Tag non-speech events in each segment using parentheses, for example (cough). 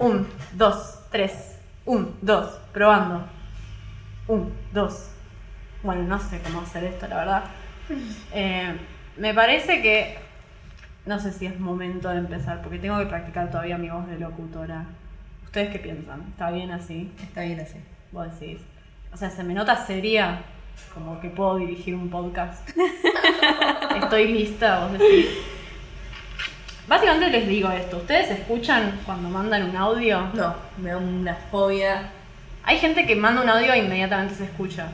Un, dos, tres. Un, dos. Probando. Un, dos. Bueno, no sé cómo hacer esto, la verdad. Eh, me parece que. No sé si es momento de empezar, porque tengo que practicar todavía mi voz de locutora. ¿Ustedes qué piensan? ¿Está bien así? Está bien así. Vos decís. O sea, se me nota seria, como que puedo dirigir un podcast. (laughs) Estoy lista, vos decís. Básicamente les digo esto, ¿ustedes escuchan cuando mandan un audio? No, me da una fobia. Hay gente que manda un audio e inmediatamente se escucha.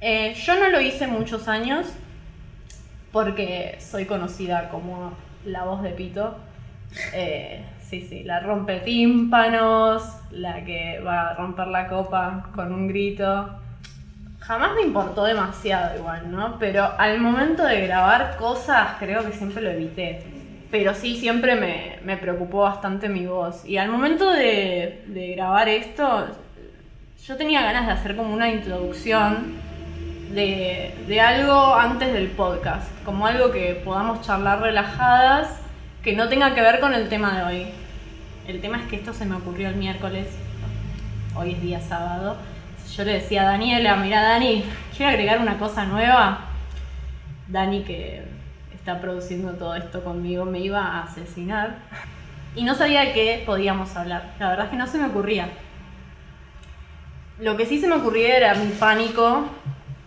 Eh, yo no lo hice muchos años porque soy conocida como la voz de Pito. Eh, sí, sí, la rompe tímpanos, la que va a romper la copa con un grito. Jamás me importó demasiado igual, ¿no? Pero al momento de grabar cosas creo que siempre lo evité. Pero sí, siempre me, me preocupó bastante mi voz. Y al momento de, de grabar esto, yo tenía ganas de hacer como una introducción de, de algo antes del podcast, como algo que podamos charlar relajadas, que no tenga que ver con el tema de hoy. El tema es que esto se me ocurrió el miércoles, hoy es día sábado. Yo le decía a Daniela, mira Dani, quiero agregar una cosa nueva. Dani que está produciendo todo esto conmigo me iba a asesinar. Y no sabía de qué podíamos hablar. La verdad es que no se me ocurría. Lo que sí se me ocurría era mi pánico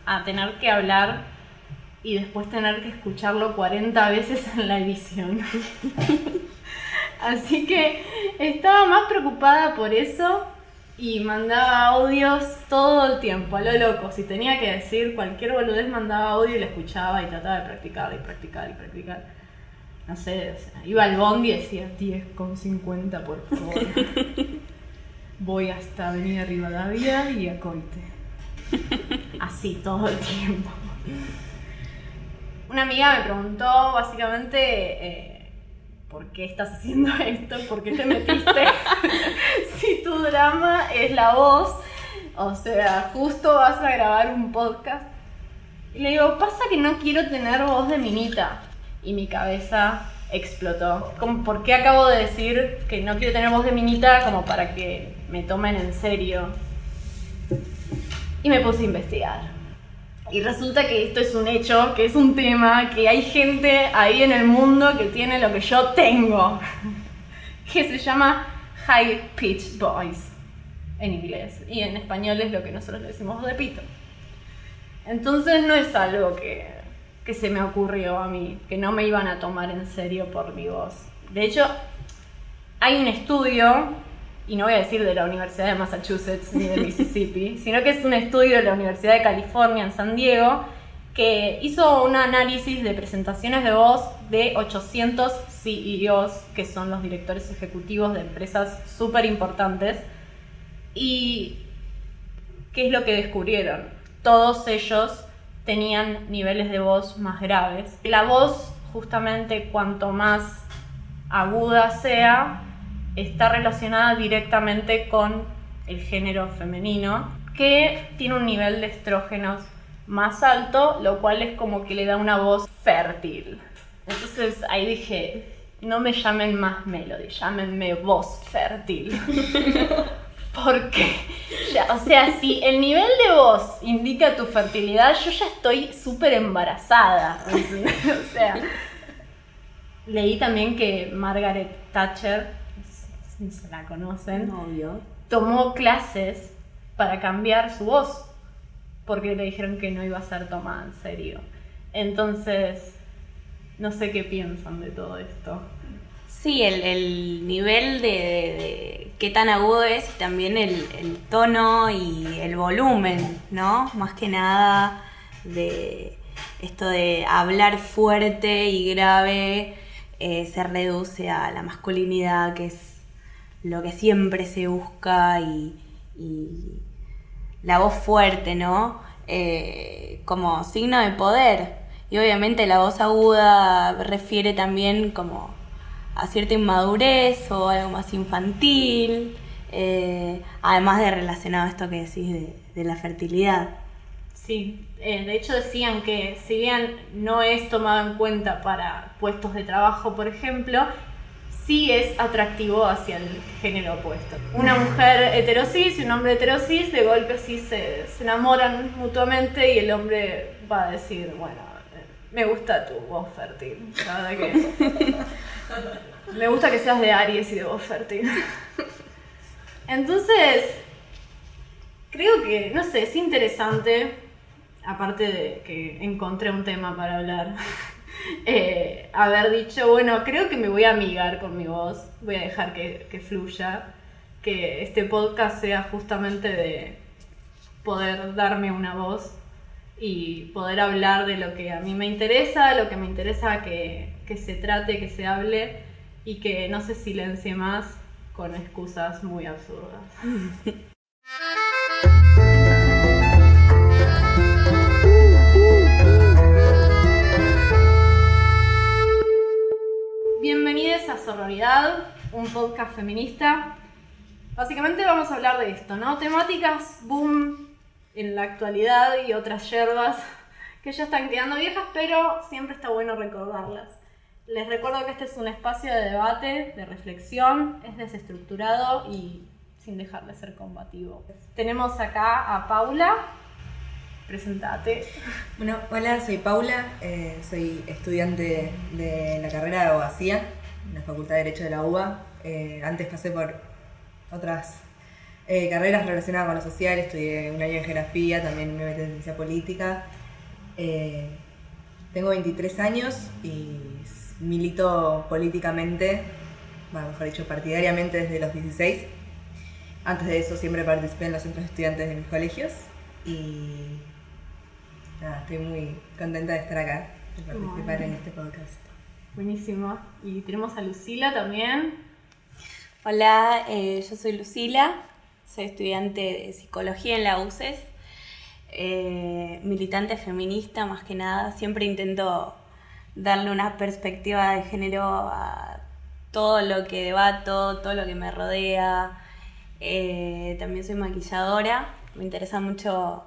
a tener que hablar y después tener que escucharlo 40 veces en la edición. (laughs) Así que estaba más preocupada por eso y mandaba audios todo el tiempo, a lo loco. Si tenía que decir cualquier boludez, mandaba audio y lo escuchaba y trataba de practicar y practicar y practicar. No sé, o sea, iba al bondi y decía 10,50 por favor. (laughs) Voy hasta Avenida Rivadavia y a Coite. Así todo el tiempo. Una amiga me preguntó básicamente eh, por qué estás haciendo (laughs) esto, por qué te metiste (laughs) si tu drama es la voz, o sea, justo vas a grabar un podcast. Y le digo, pasa que no quiero tener voz de minita. Y mi cabeza explotó. Como, ¿Por qué acabo de decir que no quiero tener voz de minita como para que me tomen en serio? Y me puse a investigar. Y resulta que esto es un hecho, que es un tema, que hay gente ahí en el mundo que tiene lo que yo tengo, (laughs) que se llama High Pitch Voice en inglés. Y en español es lo que nosotros decimos de pito. Entonces no es algo que, que se me ocurrió a mí, que no me iban a tomar en serio por mi voz. De hecho, hay un estudio y no voy a decir de la Universidad de Massachusetts ni de Mississippi, (laughs) sino que es un estudio de la Universidad de California en San Diego que hizo un análisis de presentaciones de voz de 800 CEOs, que son los directores ejecutivos de empresas súper importantes. ¿Y qué es lo que descubrieron? Todos ellos tenían niveles de voz más graves. La voz, justamente, cuanto más aguda sea, está relacionada directamente con el género femenino, que tiene un nivel de estrógenos más alto, lo cual es como que le da una voz fértil. Entonces ahí dije, no me llamen más Melody, llámenme voz fértil. (laughs) Porque, ya, o sea, si el nivel de voz indica tu fertilidad, yo ya estoy súper embarazada. (laughs) o sea, leí también que Margaret Thatcher si se la conocen, Obvio. tomó clases para cambiar su voz, porque le dijeron que no iba a ser tomada en serio. Entonces, no sé qué piensan de todo esto. Sí, el, el nivel de, de- de qué tan agudo es y también el, el tono y el volumen, ¿no? Más que nada de esto de hablar fuerte y grave eh, se reduce a la masculinidad, que es lo que siempre se busca y, la voz fuerte, ¿no? Eh, como signo de poder. Y obviamente la voz aguda refiere también como a cierta inmadurez o algo más infantil, eh, además de relacionado a esto que decís de, de la fertilidad. Sí, eh, de hecho decían que si bien no es tomado en cuenta para puestos de trabajo, por ejemplo, sí es atractivo hacia el género opuesto. Una mujer heterosis y un hombre heterosis de golpe sí se, se enamoran mutuamente y el hombre va a decir, bueno, me gusta tu voz fértil. La verdad que (laughs) me gusta que seas de Aries y de voz fértil. (laughs) Entonces, creo que, no sé, es interesante, aparte de que encontré un tema para hablar, (laughs) (laughs) eh, haber dicho, bueno, creo que me voy a amigar con mi voz, voy a dejar que, que fluya, que este podcast sea justamente de poder darme una voz y poder hablar de lo que a mí me interesa, lo que me interesa que, que se trate, que se hable y que no se silencie más con excusas muy absurdas. (laughs) Bienvenidos a Sororidad, un podcast feminista. Básicamente vamos a hablar de esto, ¿no? Temáticas boom en la actualidad y otras yerbas que ya están quedando viejas, pero siempre está bueno recordarlas. Les recuerdo que este es un espacio de debate, de reflexión, es desestructurado y sin dejar de ser combativo. Tenemos acá a Paula. Presentate. Bueno, hola, soy Paula, eh, soy estudiante de la carrera de abogacía en la Facultad de Derecho de la UBA. Eh, antes pasé por otras eh, carreras relacionadas con lo social, estudié un año en geografía, también me metí en ciencia política. Tengo 23 años y milito políticamente, bueno, mejor dicho, partidariamente desde los 16. Antes de eso siempre participé en los centros de estudiantes de mis colegios y nada, estoy muy contenta de estar acá, de participar Bueno. en este podcast. Buenísimo. Y tenemos a Lucila también. Hola, eh, yo soy Lucila, soy estudiante de psicología en la UCES, eh, militante feminista más que nada, siempre intento darle una perspectiva de género a todo lo que debato, todo lo que me rodea. Eh, también soy maquilladora, me interesa mucho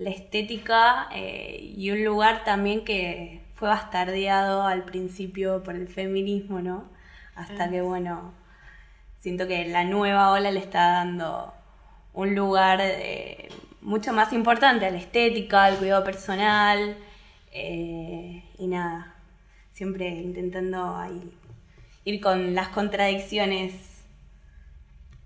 la estética eh, y un lugar también que fue bastardeado al principio por el feminismo, ¿no? Hasta Ah. que, bueno, siento que la nueva ola le está dando un lugar eh, mucho más importante a la estética, al cuidado personal eh, y nada, siempre intentando ahí ir con las contradicciones.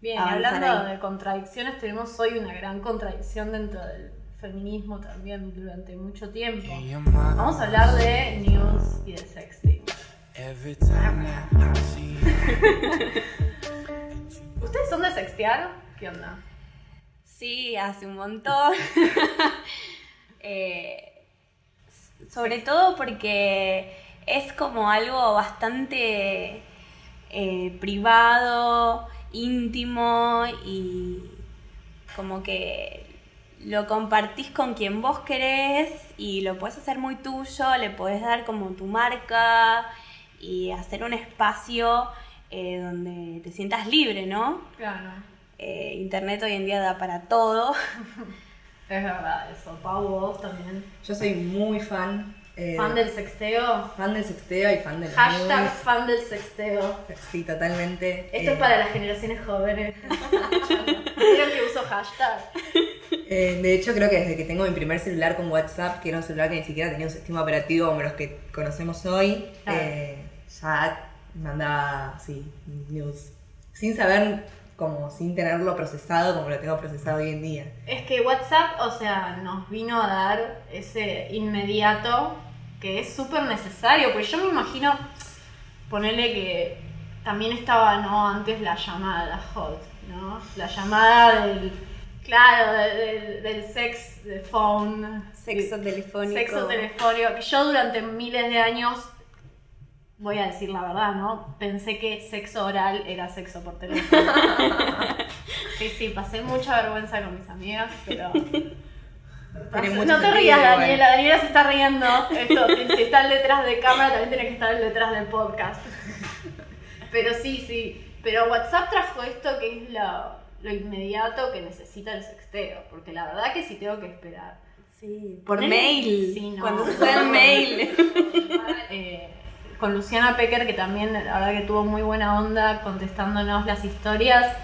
Bien, hablando ahí. de contradicciones, tenemos hoy una gran contradicción dentro del feminismo también durante mucho tiempo. Vamos a hablar de news y de sexting. (laughs) ¿Ustedes son de sextear? ¿Qué onda? Sí, hace un montón. (laughs) Eh, sobre todo porque es como algo bastante eh, privado, íntimo y como que lo compartís con quien vos querés y lo puedes hacer muy tuyo, le podés dar como tu marca y hacer un espacio eh, donde te sientas libre, ¿no? Claro, Eh, Internet hoy en día da para todo. (laughs) es verdad eso. Pau, vos también. Yo soy muy fan. Eh, ¿Fan del sexteo? fan del sexteo y fan del Hashtag news. fan del sexteo. Sí, totalmente. Esto Eh, es para las generaciones jóvenes. (laughs) ¿Vieron que uso hashtag? eh, de hecho, creo que desde que tengo mi primer celular con WhatsApp, que era un celular que ni siquiera tenía un sistema operativo como los que conocemos hoy, Claro. eh, ya mandaba, sí, news. Sin saber, como sin tenerlo procesado como lo tengo procesado hoy en día. Es que WhatsApp, o sea, nos vino a dar ese inmediato que es súper necesario, pues yo me imagino ponerle que también estaba, ¿no? Antes la llamada, la hot, ¿no? La llamada del, claro, de- del, del sex, phone. Sexo telefónico. Sexo telefónico, que yo durante miles de años, voy a decir la verdad, ¿no? Pensé que sexo oral era sexo por teléfono. (laughs) sí, sí, pasé mucha vergüenza con mis amigas, pero... No te rías. Daniela, Daniela se está riendo. Esto, (laughs) si está detrás de cámara, también tiene que estar detrás del podcast. Pero sí, sí. Pero WhatsApp trajo esto que es lo, lo inmediato que necesita el sexteo. Porque la verdad que si tengo que esperar Sí, por mail. Sí, no. Cuando se el (laughs) mail. eh, con Luciana Pecker, que también la verdad que tuvo muy buena onda contestándonos las historias,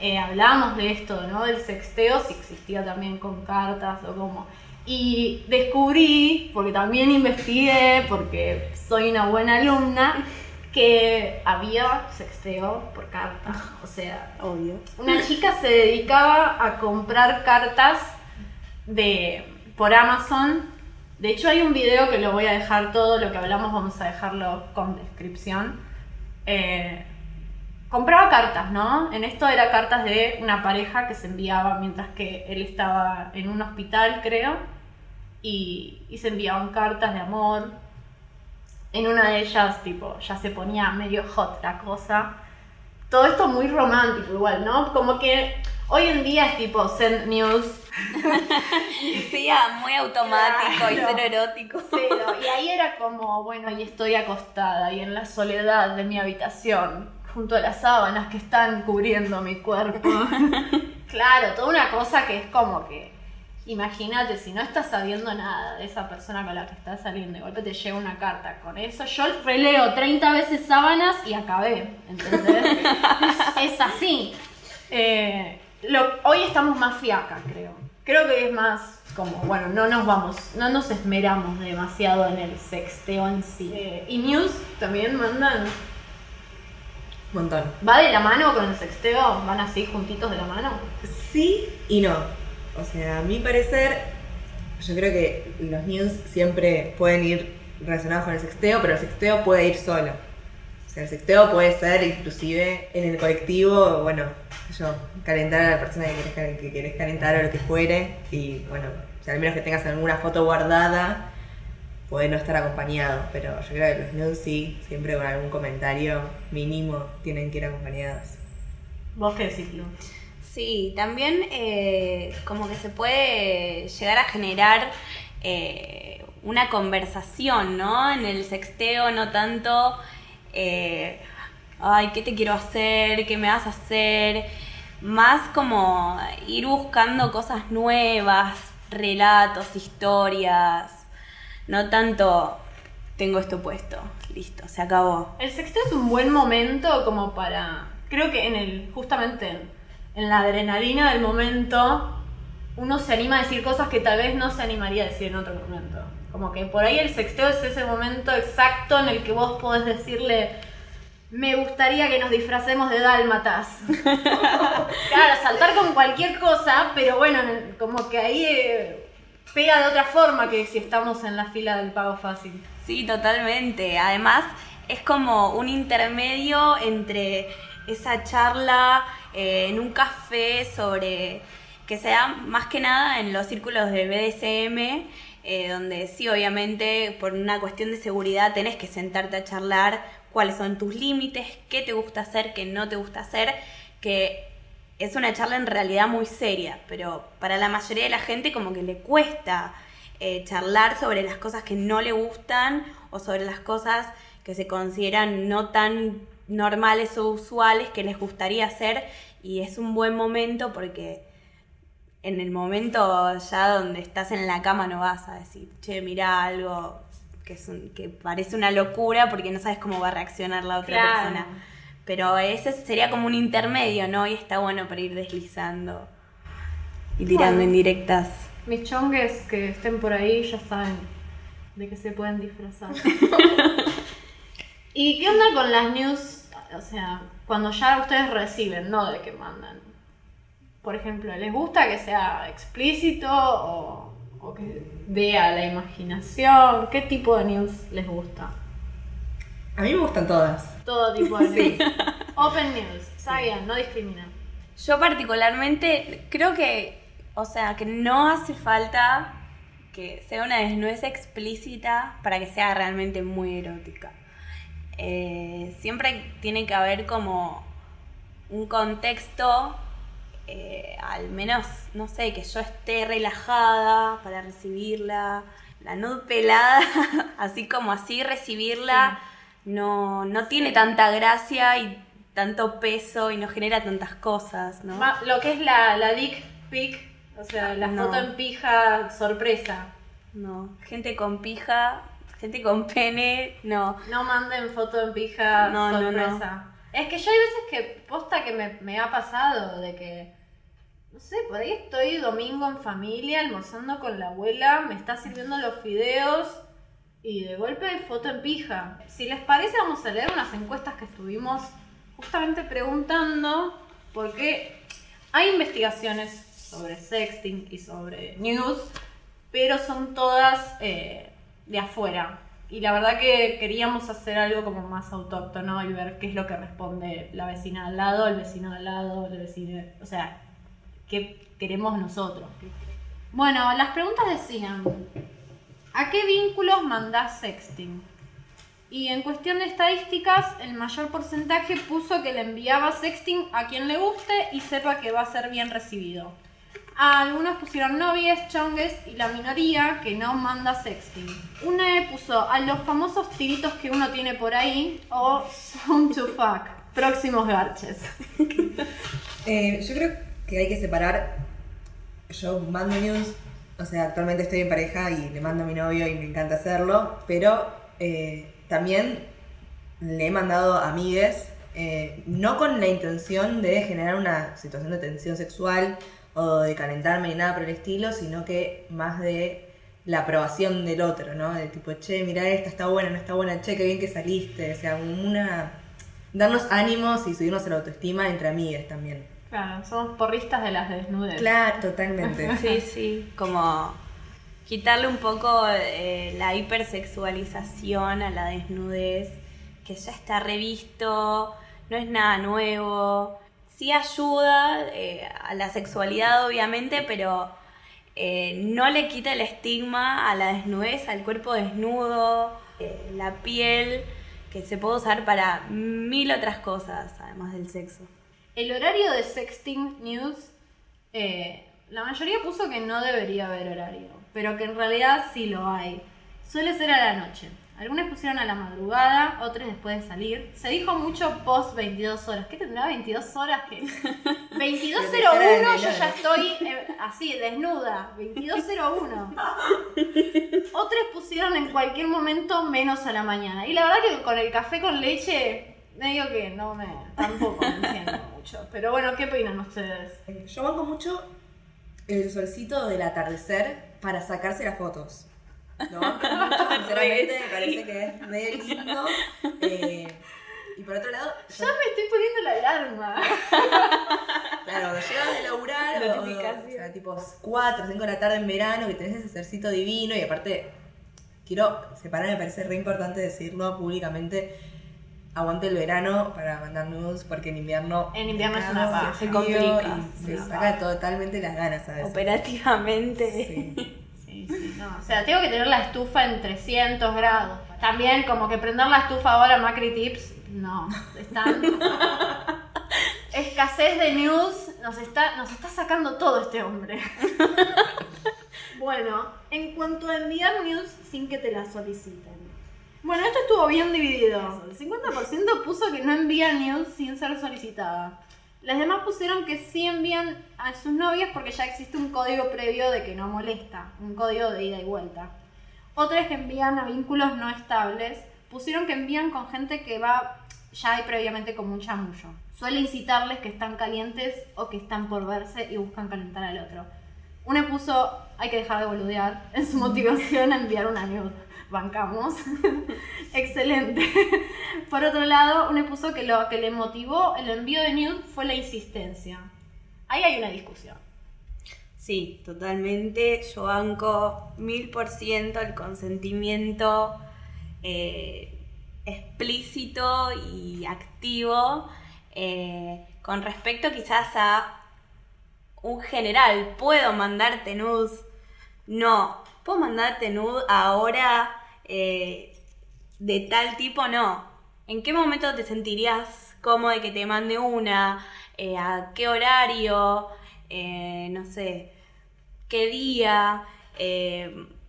eh, hablamos de esto, ¿no? Del sexteo, si existía también con cartas o cómo. Y descubrí, porque también investigué, porque soy una buena alumna, que había sexteo por cartas. O sea, Obvio. una chica se dedicaba a comprar cartas de por Amazon. De hecho hay un video que lo voy a dejar todo lo que hablamos, vamos a dejarlo con descripción. Eh, compraba cartas, ¿no? En esto era cartas de una pareja que se enviaba mientras que él estaba en un hospital, creo, y, y se enviaban cartas de amor. En una de ellas, tipo, ya se ponía medio hot la cosa. Todo esto muy romántico igual, ¿no? Como que hoy en día es tipo send news, (laughs) Sí, ah, muy automático y Claro. cero erótico. Cero. Y ahí era como, bueno, y estoy acostada y en la soledad de mi habitación, junto a las sábanas que están cubriendo mi cuerpo. (laughs) claro, toda una cosa que es como que, imagínate, si no estás sabiendo nada de esa persona con la que estás saliendo, de golpe te llega una carta con eso, yo releo 30 veces sábanas y acabé, ¿entendés? es, (laughs) es así. Eh, lo- hoy estamos más fiacas, creo. Creo que es más como, bueno, no nos vamos, no nos esmeramos demasiado en el sexteo en sí. Eh, y news también mandan. Montón. ¿Va de la mano con el sexteo? ¿Van así juntitos de la mano? Sí y no. O sea, a mi parecer, yo creo que los news siempre pueden ir relacionados con el sexteo, pero el sexteo puede ir solo. O sea, el sexteo puede ser inclusive en el colectivo, bueno, yo, calentar a la persona que querés, que querés calentar o lo que fuere. Y bueno, o sea, al menos que tengas alguna foto guardada, puede no estar acompañado. Pero yo creo que los news sí, siempre con algún comentario mínimo tienen que ir acompañados. ¿Vos qué decís, Lu? Sí, también eh, como que se puede llegar a generar eh, una conversación, ¿no? En el sexteo, no tanto, eh, ay, ¿qué te quiero hacer? ¿Qué me vas a hacer? Más como ir buscando cosas nuevas, relatos, historias, no tanto, tengo esto puesto, listo, se acabó. El sexteo es un buen momento como para. Creo que en el. justamente en, en la adrenalina del momento. Uno se anima a decir cosas que tal vez no se animaría a decir en otro momento. Como que por ahí el sexteo es ese momento exacto en el que vos podés decirle. Me gustaría que nos disfracemos de dálmatas. (laughs) claro, saltar con cualquier cosa, pero bueno, como que ahí eh, pega de otra forma que si estamos en la fila del pago fácil. Sí, totalmente. Además, es como un intermedio entre esa charla eh, en un café sobre que se da más que nada en los círculos de BDSM, eh, donde sí, obviamente, por una cuestión de seguridad tenés que sentarte a charlar cuáles son tus límites, qué te gusta hacer, qué no te gusta hacer, que es una charla en realidad muy seria, pero para la mayoría de la gente como que le cuesta eh, charlar sobre las cosas que no le gustan o sobre las cosas que se consideran no tan normales o usuales que les gustaría hacer y es un buen momento porque en el momento ya donde estás en la cama no vas a decir, che, mira algo que, es un- que parece una locura porque no sabes cómo va a reaccionar la otra Claro. persona. Pero ese sería como un intermedio, ¿no? Y está bueno para ir deslizando y tirando Bueno. indirectas. Mis chongues que estén por ahí ya saben de qué se pueden disfrazar. (laughs) ¿Y qué onda con las news? O sea, cuando ya ustedes reciben, no de que mandan. Por ejemplo, ¿les gusta que sea explícito o, o que dé a la imaginación? ¿Qué tipo de news les gusta? A mí me gustan todas. Todo tipo de (laughs) news. Open news, está bien, no discriminan. Yo particularmente creo que, o sea, que no hace falta que sea una desnudez explícita para que sea realmente muy erótica. Eh, siempre tiene que haber como un contexto, eh, al menos, no sé, que yo esté relajada para recibirla, la nud pelada, (laughs) así como así recibirla, no, no tiene tanta gracia y tanto peso y no genera tantas cosas, ¿no? Ma- Lo que es la, la dick pic, o sea, la No. foto en pija sorpresa. No, gente con pija, Gente con pene, no. No manden foto en pija No, no, sorpresa. Es que yo hay veces que posta que me, me ha pasado de que, no sé, por ahí estoy domingo en familia almorzando con la abuela, me está sirviendo los fideos y de golpe foto en pija. Si les parece vamos a leer unas encuestas que estuvimos justamente preguntando porque hay investigaciones sobre sexting y sobre news, pero son todas eh, de afuera. Y la verdad que queríamos hacer algo como más autóctono y ver qué es lo que responde la vecina al lado, el vecino al lado, el vecino... O sea, qué queremos nosotros. Bueno, las preguntas decían, ¿a qué vínculos mandás sexting? Y en cuestión de estadísticas, el mayor porcentaje puso que le enviaba sexting a quien le guste y sepa que va a ser bien recibido. Algunos pusieron novies, chongues y la minoría que no manda sexting. Una puso a los famosos tiritos que uno tiene por ahí o sound to fuck, próximos garches. (laughs) Eh, yo creo que hay que separar. Yo mando news, o sea, actualmente estoy en pareja y le mando a mi novio y me encanta hacerlo, pero eh, también le he mandado amigues, eh, no con la intención de generar una situación de tensión sexual o de calentarme ni nada por el estilo, sino que más de la aprobación del otro, ¿no? De tipo, che, mira esta, está buena, no está buena, che, qué bien que saliste, o sea, una... darnos ánimos y subirnos a la autoestima entre amigues también. Claro, somos porristas de las desnudes. Claro, totalmente. (laughs) Sí, sí, como quitarle un poco eh, la hipersexualización a la desnudez, que ya está revisto, no es nada nuevo. Sí ayuda eh, a la sexualidad, obviamente, pero eh, no le quita el estigma a la desnudez, al cuerpo desnudo, eh, la piel, que se puede usar para mil otras cosas, además del sexo. El horario de Sexting News, eh, la mayoría puso que no debería haber horario, pero que en realidad sí lo hay. Suele ser a la noche. Algunas pusieron a la madrugada, otras después de salir. Se dijo mucho post 22 horas. ¿Qué tendrá 22 horas? que (laughs) 22.01 yo ya estoy eh, así, desnuda. 22.01. Otras pusieron en cualquier momento menos a la mañana. Y la verdad que con el café con leche, medio que no me tampoco me enciendo (laughs) mucho. Pero bueno, ¿qué opinan ustedes? Yo banco mucho el solcito del atardecer para sacarse las fotos. Lo banco mucho, sinceramente, me parece que es medio lindo. Eh, y por otro lado, Ya me estoy poniendo la alarma. (laughs) claro, cuando llegas de laburar, o, o sea, tipo 4 o 5 de la tarde en verano, que tenés ese cercito divino, y aparte, quiero separar, me parece re importante decirlo públicamente. Aguante el verano para mandar nudes porque en invierno. En invierno es una paja, se complica, y se una saca totalmente las ganas a veces. Operativamente. Sí. (laughs) Sí, sí, no. O sea, tengo que tener la estufa en 300 grados. También, como que prender la estufa ahora, Macri Tips, no. Están. (laughs) Escasez de news, nos está, nos está sacando todo este hombre. (laughs) bueno, en cuanto a enviar news sin que te la soliciten. Bueno, esto estuvo bien dividido. El 50% puso que no envía news sin ser solicitada. Las demás pusieron que sí envían a sus novias porque ya existe un código previo de que no molesta, un código de ida y vuelta. Otras que envían a vínculos no estables pusieron que envían con gente que va ya hay previamente como un chamullo. Suele incitarles que están calientes o que están por verse y buscan calentar al otro. Una puso, hay que dejar de boludear, en su motivación a (laughs) enviar una nude. Bancamos. (laughs) Excelente. (laughs) Por otro lado, una puso que lo que le motivó el envío de nude fue la insistencia. Ahí hay una discusión. Sí, totalmente. Yo banco mil por ciento el consentimiento eh, explícito y activo eh, con respecto quizás a un general. ¿Puedo mandarte nudes? No. ¿Puedo mandarte nude ahora eh, de tal tipo? No. ¿En qué momento te sentirías cómodo de que te mande una? Eh, ¿A qué horario? Eh, no sé, qué día,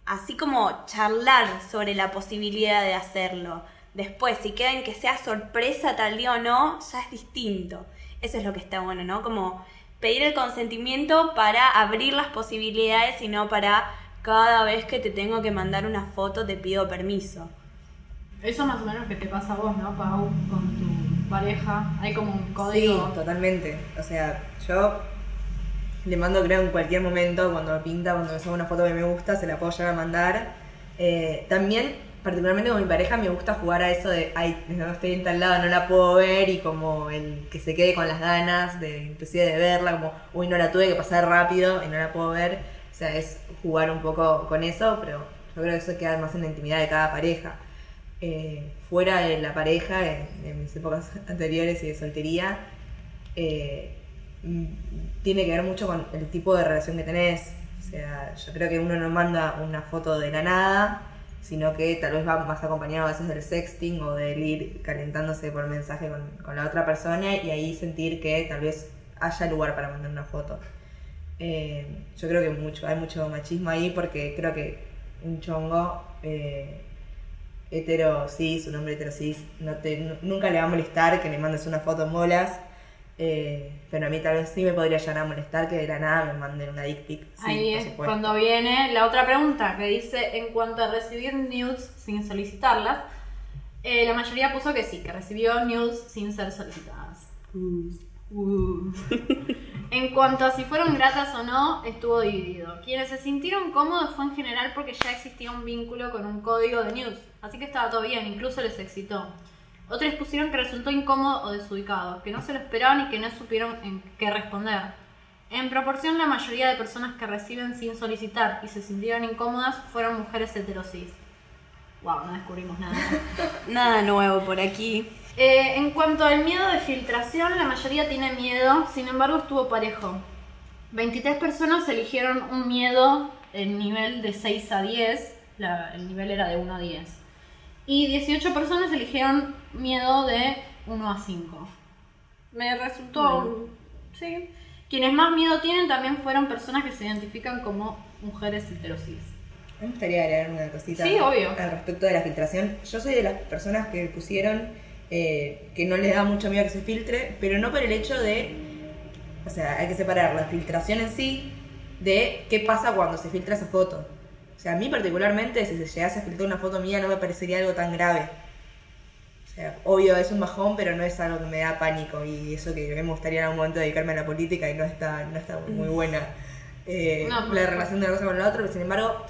así como charlar sobre la posibilidad de hacerlo. Después, si queda en que sea sorpresa tal día o no, ya es distinto. Eso es lo que está bueno, ¿no? Como pedir el consentimiento para abrir las posibilidades y no para cada vez que te tengo que mandar una foto te pido permiso. Eso más o menos que te pasa a vos, ¿no, Pau? Con tu pareja. Hay como un Sí, código. totalmente. O sea, yo le mando, creo, en cualquier momento, cuando me pinta, cuando me saca una foto que me gusta, se la puedo llegar a mandar. Eh, también, particularmente con mi pareja, me gusta jugar a eso de, ay, no estoy en tal lado, no la puedo ver, y como el que se quede con las ganas, de inclusive de verla, como, uy, no la tuve que pasar rápido y no la puedo ver. O sea, es jugar un poco con eso, pero yo creo que eso queda más en la intimidad de cada pareja. Eh, fuera de la pareja, en, en mis épocas (laughs) anteriores y de soltería, eh, mm, tiene que ver mucho con el tipo de relación que tenés. O sea, yo creo que uno no manda una foto de la nada, sino que tal vez va más acompañado a veces del sexting o del ir calentándose por mensaje con, con la otra persona y ahí sentir que tal vez haya lugar para mandar una foto. Eh, yo creo que mucho, hay mucho machismo ahí porque creo que un chongo eh, hetero cis, un hombre hetero cis, no te, nu- nunca le va a molestar que le mandes una foto en bolas, eh, pero a mí tal vez sí me podría llegar a molestar que de la nada me manden una dick pic. Sí, Ahí es cuando viene la otra pregunta que dice en cuanto a recibir nudes sin solicitarlas, eh, la mayoría puso que sí, que recibió nudes sin ser solicitadas. Uh. (laughs) en cuanto a si fueron gratas o no, estuvo dividido. Quienes se sintieron cómodos fue en general porque ya existía un vínculo con un código de news, así que estaba todo bien, incluso les excitó. Otros pusieron que resultó incómodo o desubicado, que no se lo esperaban y que no supieron en qué responder. En proporción, la mayoría de personas que reciben sin solicitar y se sintieron incómodas fueron mujeres heterosis. Wow, no descubrimos nada. (laughs) Nada nuevo por aquí. Eh, en cuanto al miedo de filtración, la mayoría tiene miedo, sin embargo estuvo parejo. 23 personas eligieron un miedo en nivel de 6 a 10, la- el nivel era de 1 a 10. Y 18 personas eligieron miedo de 1 a 5. Me resultó... Sí. Quienes más miedo tienen también fueron personas que se identifican como mujeres heterosis. Me gustaría agregar una cosita Sí, obvio. al respecto de la filtración. Yo soy de las personas que pusieron eh, que no les da mucho miedo que se filtre, pero no por el hecho de. O sea, hay que separar la filtración en sí de qué pasa cuando se filtra esa foto. O sea, a mí particularmente, si se llegase a filtrar una foto mía, no me parecería algo tan grave. O sea, obvio es un bajón, pero no es algo que me da pánico. Y eso que me gustaría en algún momento dedicarme a la política y no está, no está muy buena eh, No, la relación de una cosa con la otra. Pero sin embargo,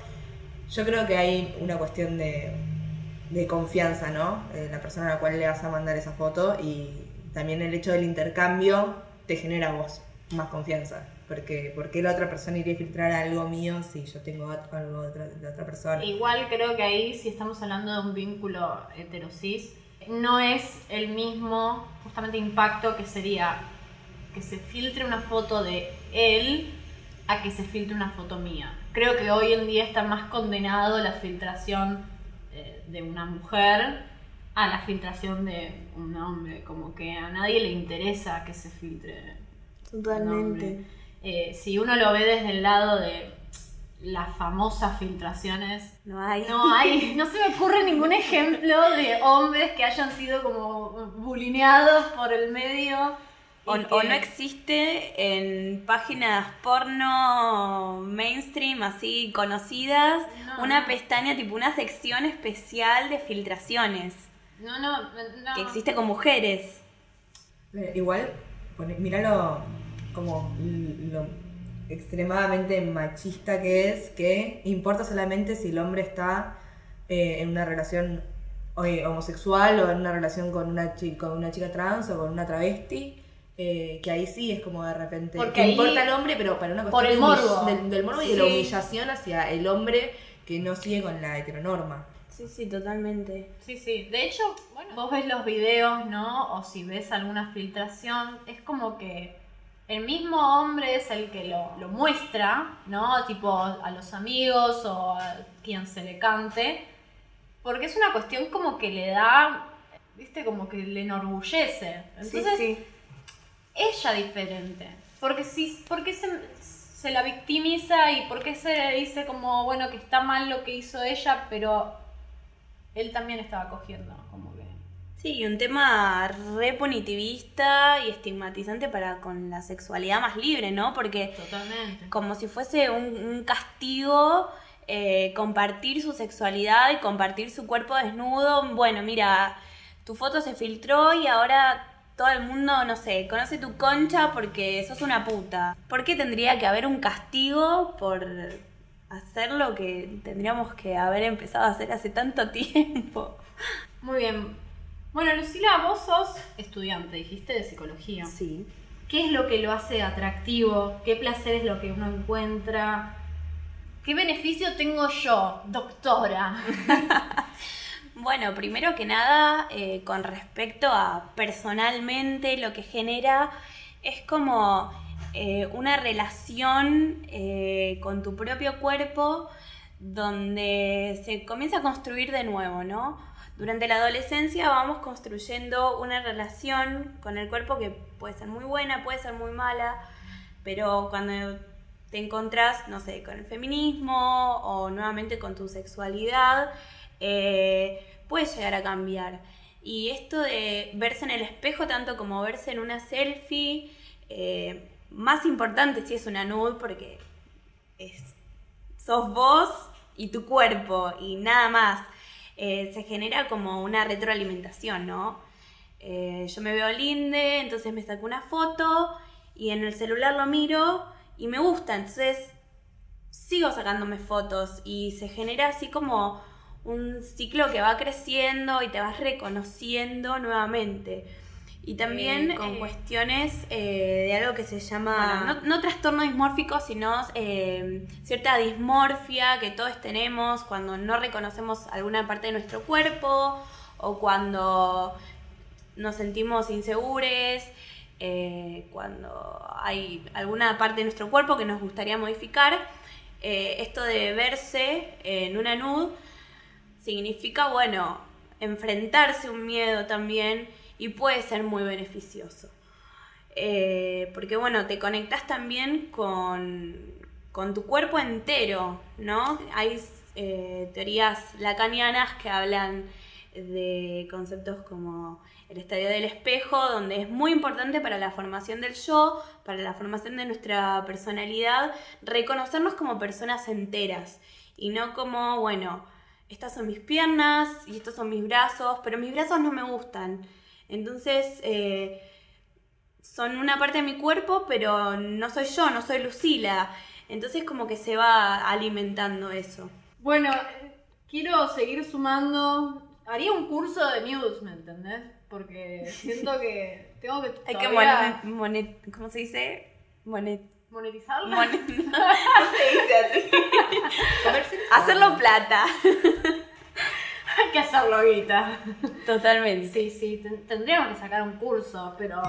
yo creo que hay una cuestión de, de confianza, ¿no? Eh, la persona a la cual le vas a mandar esa foto y también el hecho del intercambio te genera vos más confianza. Porque, ¿por qué la otra persona iría a filtrar algo mío si yo tengo algo de otra, de otra persona? Igual creo que ahí, si estamos hablando de un vínculo heterosis, no es el mismo justamente impacto que sería que se filtre una foto de él a que se filtre una foto mía. Creo que hoy en día está más condenado la filtración eh, de una mujer a la filtración de un hombre. Como que a nadie le interesa que se filtre hombre. Eh, si uno lo ve desde el lado de las famosas filtraciones, No hay. no hay, no se me ocurre ningún ejemplo de hombres que hayan sido como bulineados por el medio. O, que- o no existe en páginas porno mainstream así conocidas No, una no. pestaña tipo una sección especial de filtraciones No, no, no. que existe con mujeres. Eh, Igual, pone- míralo como lo extremadamente machista que es, que importa solamente si el hombre está eh, en una relación homosexual o en una relación con una, chi- con una chica trans o con una travesti. Eh, que ahí sí es como de repente Porque que ahí- importa el hombre pero para una por cuestión el de humill- morbo. del, del morbo y de la humillación hacia el hombre que no sigue con la heteronorma Sí, sí, totalmente. Sí, sí. De hecho, bueno, vos ves los videos, ¿no? O si ves alguna filtración, es como que el mismo hombre es el que lo, lo muestra, ¿no? Tipo a los amigos o a quien se le cante. Porque es una cuestión como que le da, viste, como que le enorgullece. Entonces, sí, sí. Ella diferente. Porque si, porque se, se la victimiza y porque se le dice como, bueno, que está mal lo que hizo ella, pero él también estaba cogiendo, como que. Sí, un tema re punitivista y estigmatizante para con la sexualidad más libre, ¿no? Porque Totalmente. como si fuese un, un castigo eh, compartir su sexualidad y compartir su cuerpo desnudo. Bueno, mira, tu foto se filtró y ahora todo el mundo, no sé, conoce tu concha porque sos una puta. ¿Por qué tendría que haber un castigo por hacer lo que tendríamos que haber empezado a hacer hace tanto (laughs) tiempo? Muy bien. Bueno, Lucila, vos sos estudiante, dijiste, de psicología. Sí. ¿Qué es lo que lo hace atractivo? ¿Qué placer es lo que uno encuentra? ¿Qué beneficio tengo yo, doctora? (laughs) Bueno, primero que nada, eh, con respecto a personalmente, lo que genera es como eh, una relación eh, con tu propio cuerpo donde se comienza a construir de nuevo, ¿no? Durante la adolescencia vamos construyendo una relación con el cuerpo que puede ser muy buena, puede ser muy mala, pero cuando te encontrás, no sé, con el feminismo o nuevamente con tu sexualidad, eh, puede llegar a cambiar. Y esto de verse en el espejo, tanto como verse en una selfie, eh, más importante si es una nude, porque es, sos vos y tu cuerpo y nada más. Eh, se genera como una retroalimentación, ¿no? Eh, yo me veo linde, entonces me saco una foto y en el celular lo miro y me gusta, entonces sigo sacándome fotos y se genera así como un ciclo que va creciendo y te vas reconociendo nuevamente. Y también Eh, con eh. cuestiones eh, de algo que se llama, no, no trastorno dismórfico, sino cierta dismorfia que todos tenemos cuando no reconocemos alguna parte de nuestro cuerpo o cuando nos sentimos inseguros, eh, cuando hay alguna parte de nuestro cuerpo que nos gustaría modificar. Esto de verse en una nud significa, bueno, enfrentarse un miedo también y puede ser muy beneficioso. Eh, porque, bueno, te conectas también con, con tu cuerpo entero, ¿no? Hay eh, teorías lacanianas que hablan de conceptos como el estadio del espejo, donde es muy importante para la formación del yo, para la formación de nuestra personalidad, reconocernos como personas enteras y no como, bueno, estas son mis piernas y estos son mis brazos, pero mis brazos no me gustan. Entonces, eh, son una parte de mi cuerpo, pero no soy yo, no soy Lucila. Entonces como que se va alimentando eso. Bueno, quiero seguir sumando. Haría un curso de news, ¿me entendés? Porque siento (laughs) que tengo que. Hay que todavía monet, monet- ¿cómo se dice? Monet, monetizarla. monet- (laughs) (laughs) no, se dice así. Hacerlo plata. (laughs) Hay que hacerlo guita. Totalmente. Sí, sí, ten- tendríamos que sacar un curso, pero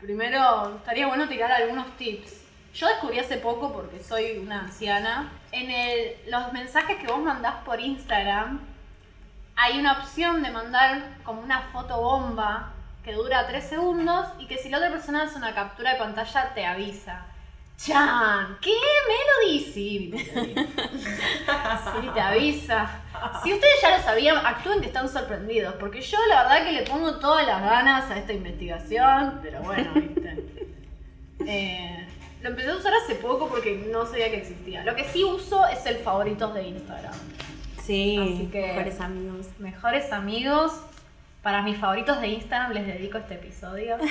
primero estaría bueno tirar algunos tips. Yo descubrí hace poco, porque soy una anciana, en el, los mensajes que vos mandás por Instagram, hay una opción de mandar como una foto bomba que dura 3 segundos y que si la otra persona hace una captura de pantalla te avisa. Chan, ¿qué Melody? Sí, (laughs) sí, te avisa. Si ustedes ya lo sabían, actúen que están sorprendidos, porque yo la verdad que le pongo todas las ganas a esta investigación, pero bueno, viste. Eh, lo empecé a usar hace poco porque no sabía que existía. Lo que sí uso es el favoritos de Instagram. Sí, Así que- mejores amigos. Mejores amigos, para mis favoritos de Instagram les dedico este episodio. (laughs)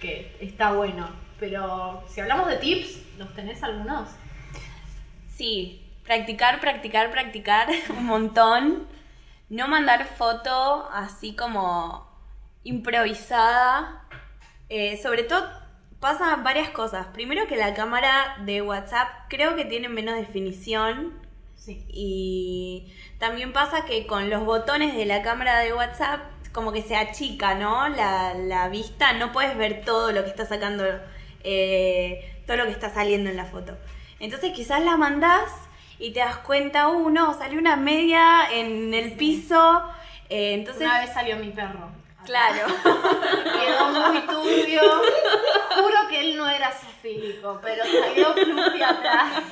Que está bueno. Pero si hablamos de tips, ¿los tenés algunos? Sí, practicar, practicar, practicar (laughs) un montón. No mandar foto así como improvisada. Eh, sobre todo pasa varias cosas. Primero que la cámara de WhatsApp creo que tiene menos definición. Sí. Y también pasa que con los botones de la cámara de WhatsApp como que se achica, ¿no? La, la vista, no puedes ver todo lo que está sacando, eh, todo lo que está saliendo en la foto. Entonces quizás la mandás y te das cuenta, uh, no, salió una media en el piso. eh, entonces, Una vez salió mi perro. claro. (laughs) Quedó muy turbio. Juro que él no era sofílico, pero salió Fluffy atrás.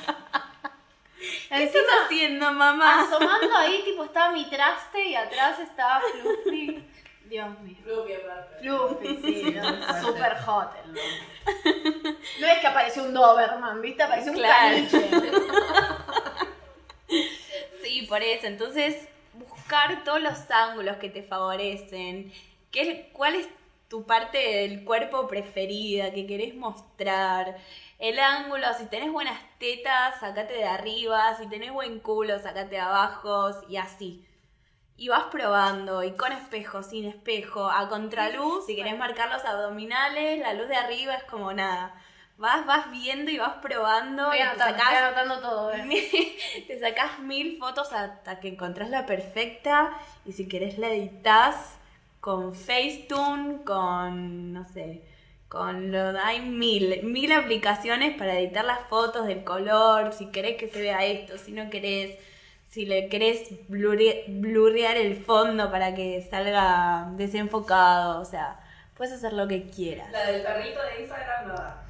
¿Qué estás haciendo, mamá? asomando ahí, tipo, estaba mi traste y atrás estaba Fluffy. Dios mío. Fluffy aparte. Fluffy, sí, (laughs) no, super hot el nombre. No es que apareció un Doberman, ¿viste? Apareció un Claro. caniche. (laughs) Sí, por eso. Entonces, buscar todos los ángulos que te favorecen. ¿Qué ¿Cuál es tu parte del cuerpo preferida que querés mostrar? El ángulo, si tenés buenas tetas, sacate de arriba. Si tenés buen culo, sacate de abajo. Y así. Y vas probando, y con espejo, sin espejo, a contraluz, si querés marcar los abdominales, la luz de arriba es como nada. Vas, vas viendo y vas probando Estoy y te anotando, sacás estoy anotando todo, eh. (laughs) te sacás mil fotos hasta que encontrás la perfecta y si querés la editas con Facetune, con, no sé, con lo, hay mil, mil aplicaciones para editar las fotos del color, si querés que se vea esto, si no querés, si le querés blurre- blurrear el fondo para que salga desenfocado, o sea, puedes hacer lo que quieras. La del perrito de Instagram no da.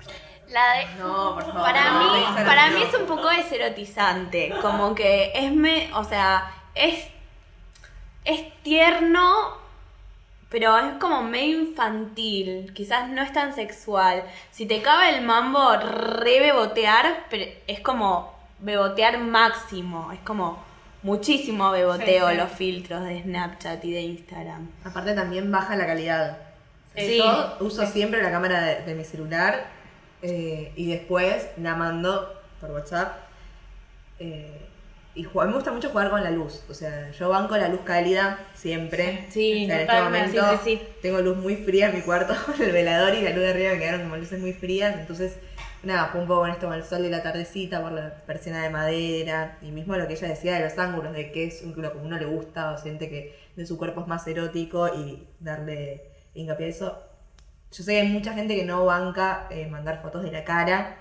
La de, No, por favor. para no, mí, para no. mí es un poco deserotizante, como que es me, o sea, es es tierno, pero es como medio infantil, quizás no es tan sexual. Si te cabe el mambo re bebotear, pero es como bebotear máximo, es como muchísimo beboteo Sí, sí. los filtros de Snapchat y de Instagram. Aparte también baja la calidad. Sí. Yo uso siempre la cámara de, de mi celular eh, y después la mando por WhatsApp. eh, y ju- a mí me gusta mucho jugar con la luz. O sea, yo banco la luz cálida siempre. Sí, O sea, en este momento sí, sí, sí. tengo luz muy fría en mi cuarto (laughs) el velador y la luz de arriba me quedaron como luces muy frías. Entonces, nada, fue un poco con esto con el sol de la tardecita por la persiana de madera. Y mismo lo que ella decía de los ángulos, de que es lo que a uno le gusta o siente que de su cuerpo es más erótico y darle hincapié a eso. Yo sé que hay mucha gente que no banca eh, mandar fotos de la cara.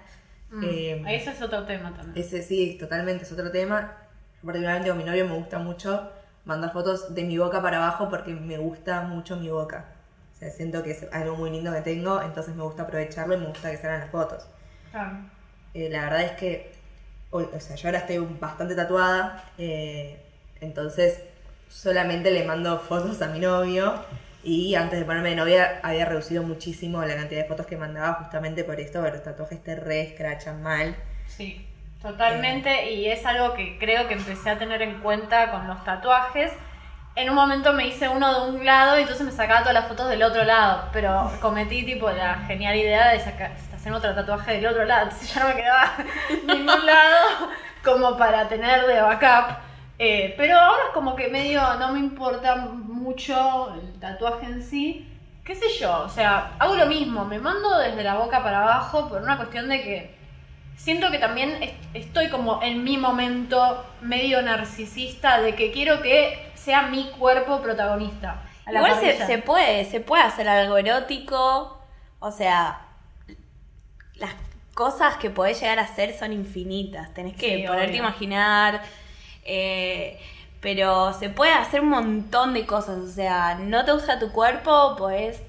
Eh, Mm, Ese es otro tema también. ese sí, totalmente es otro tema. Particularmente con mi novio me gusta mucho mandar fotos de mi boca para abajo porque me gusta mucho mi boca. O sea, siento que es algo muy lindo que tengo, entonces me gusta aprovecharlo y me gusta que salgan las fotos. Claro. Eh, la verdad es que, o, o sea, yo ahora estoy bastante tatuada, eh, entonces solamente le mando fotos a mi novio y antes de ponerme de novia había reducido muchísimo la cantidad de fotos que mandaba justamente por esto, los tatuajes te re escrachan mal. Sí, totalmente. Y es algo que creo que empecé a tener en cuenta con los tatuajes. En un momento me hice uno de un lado y entonces me sacaba todas las fotos del otro lado. Pero cometí tipo la genial idea de sacar, hacer otro tatuaje del otro lado. Entonces ya no me quedaba (laughs) ningún lado como para tener de backup. Eh, pero ahora es como que medio no me importa mucho el tatuaje en sí. ¿Qué sé yo? O sea, hago lo mismo. Me mando desde la boca para abajo por una cuestión de que siento que también est- estoy como en mi momento medio narcisista de que quiero que sea mi cuerpo protagonista. Igual se puede, se puede hacer algo erótico, o sea, las cosas que podés llegar a hacer son infinitas, tenés que Sí, ponerte obvio. a imaginar, eh, pero se puede hacer un montón de cosas, o sea, no te gusta tu cuerpo, pues,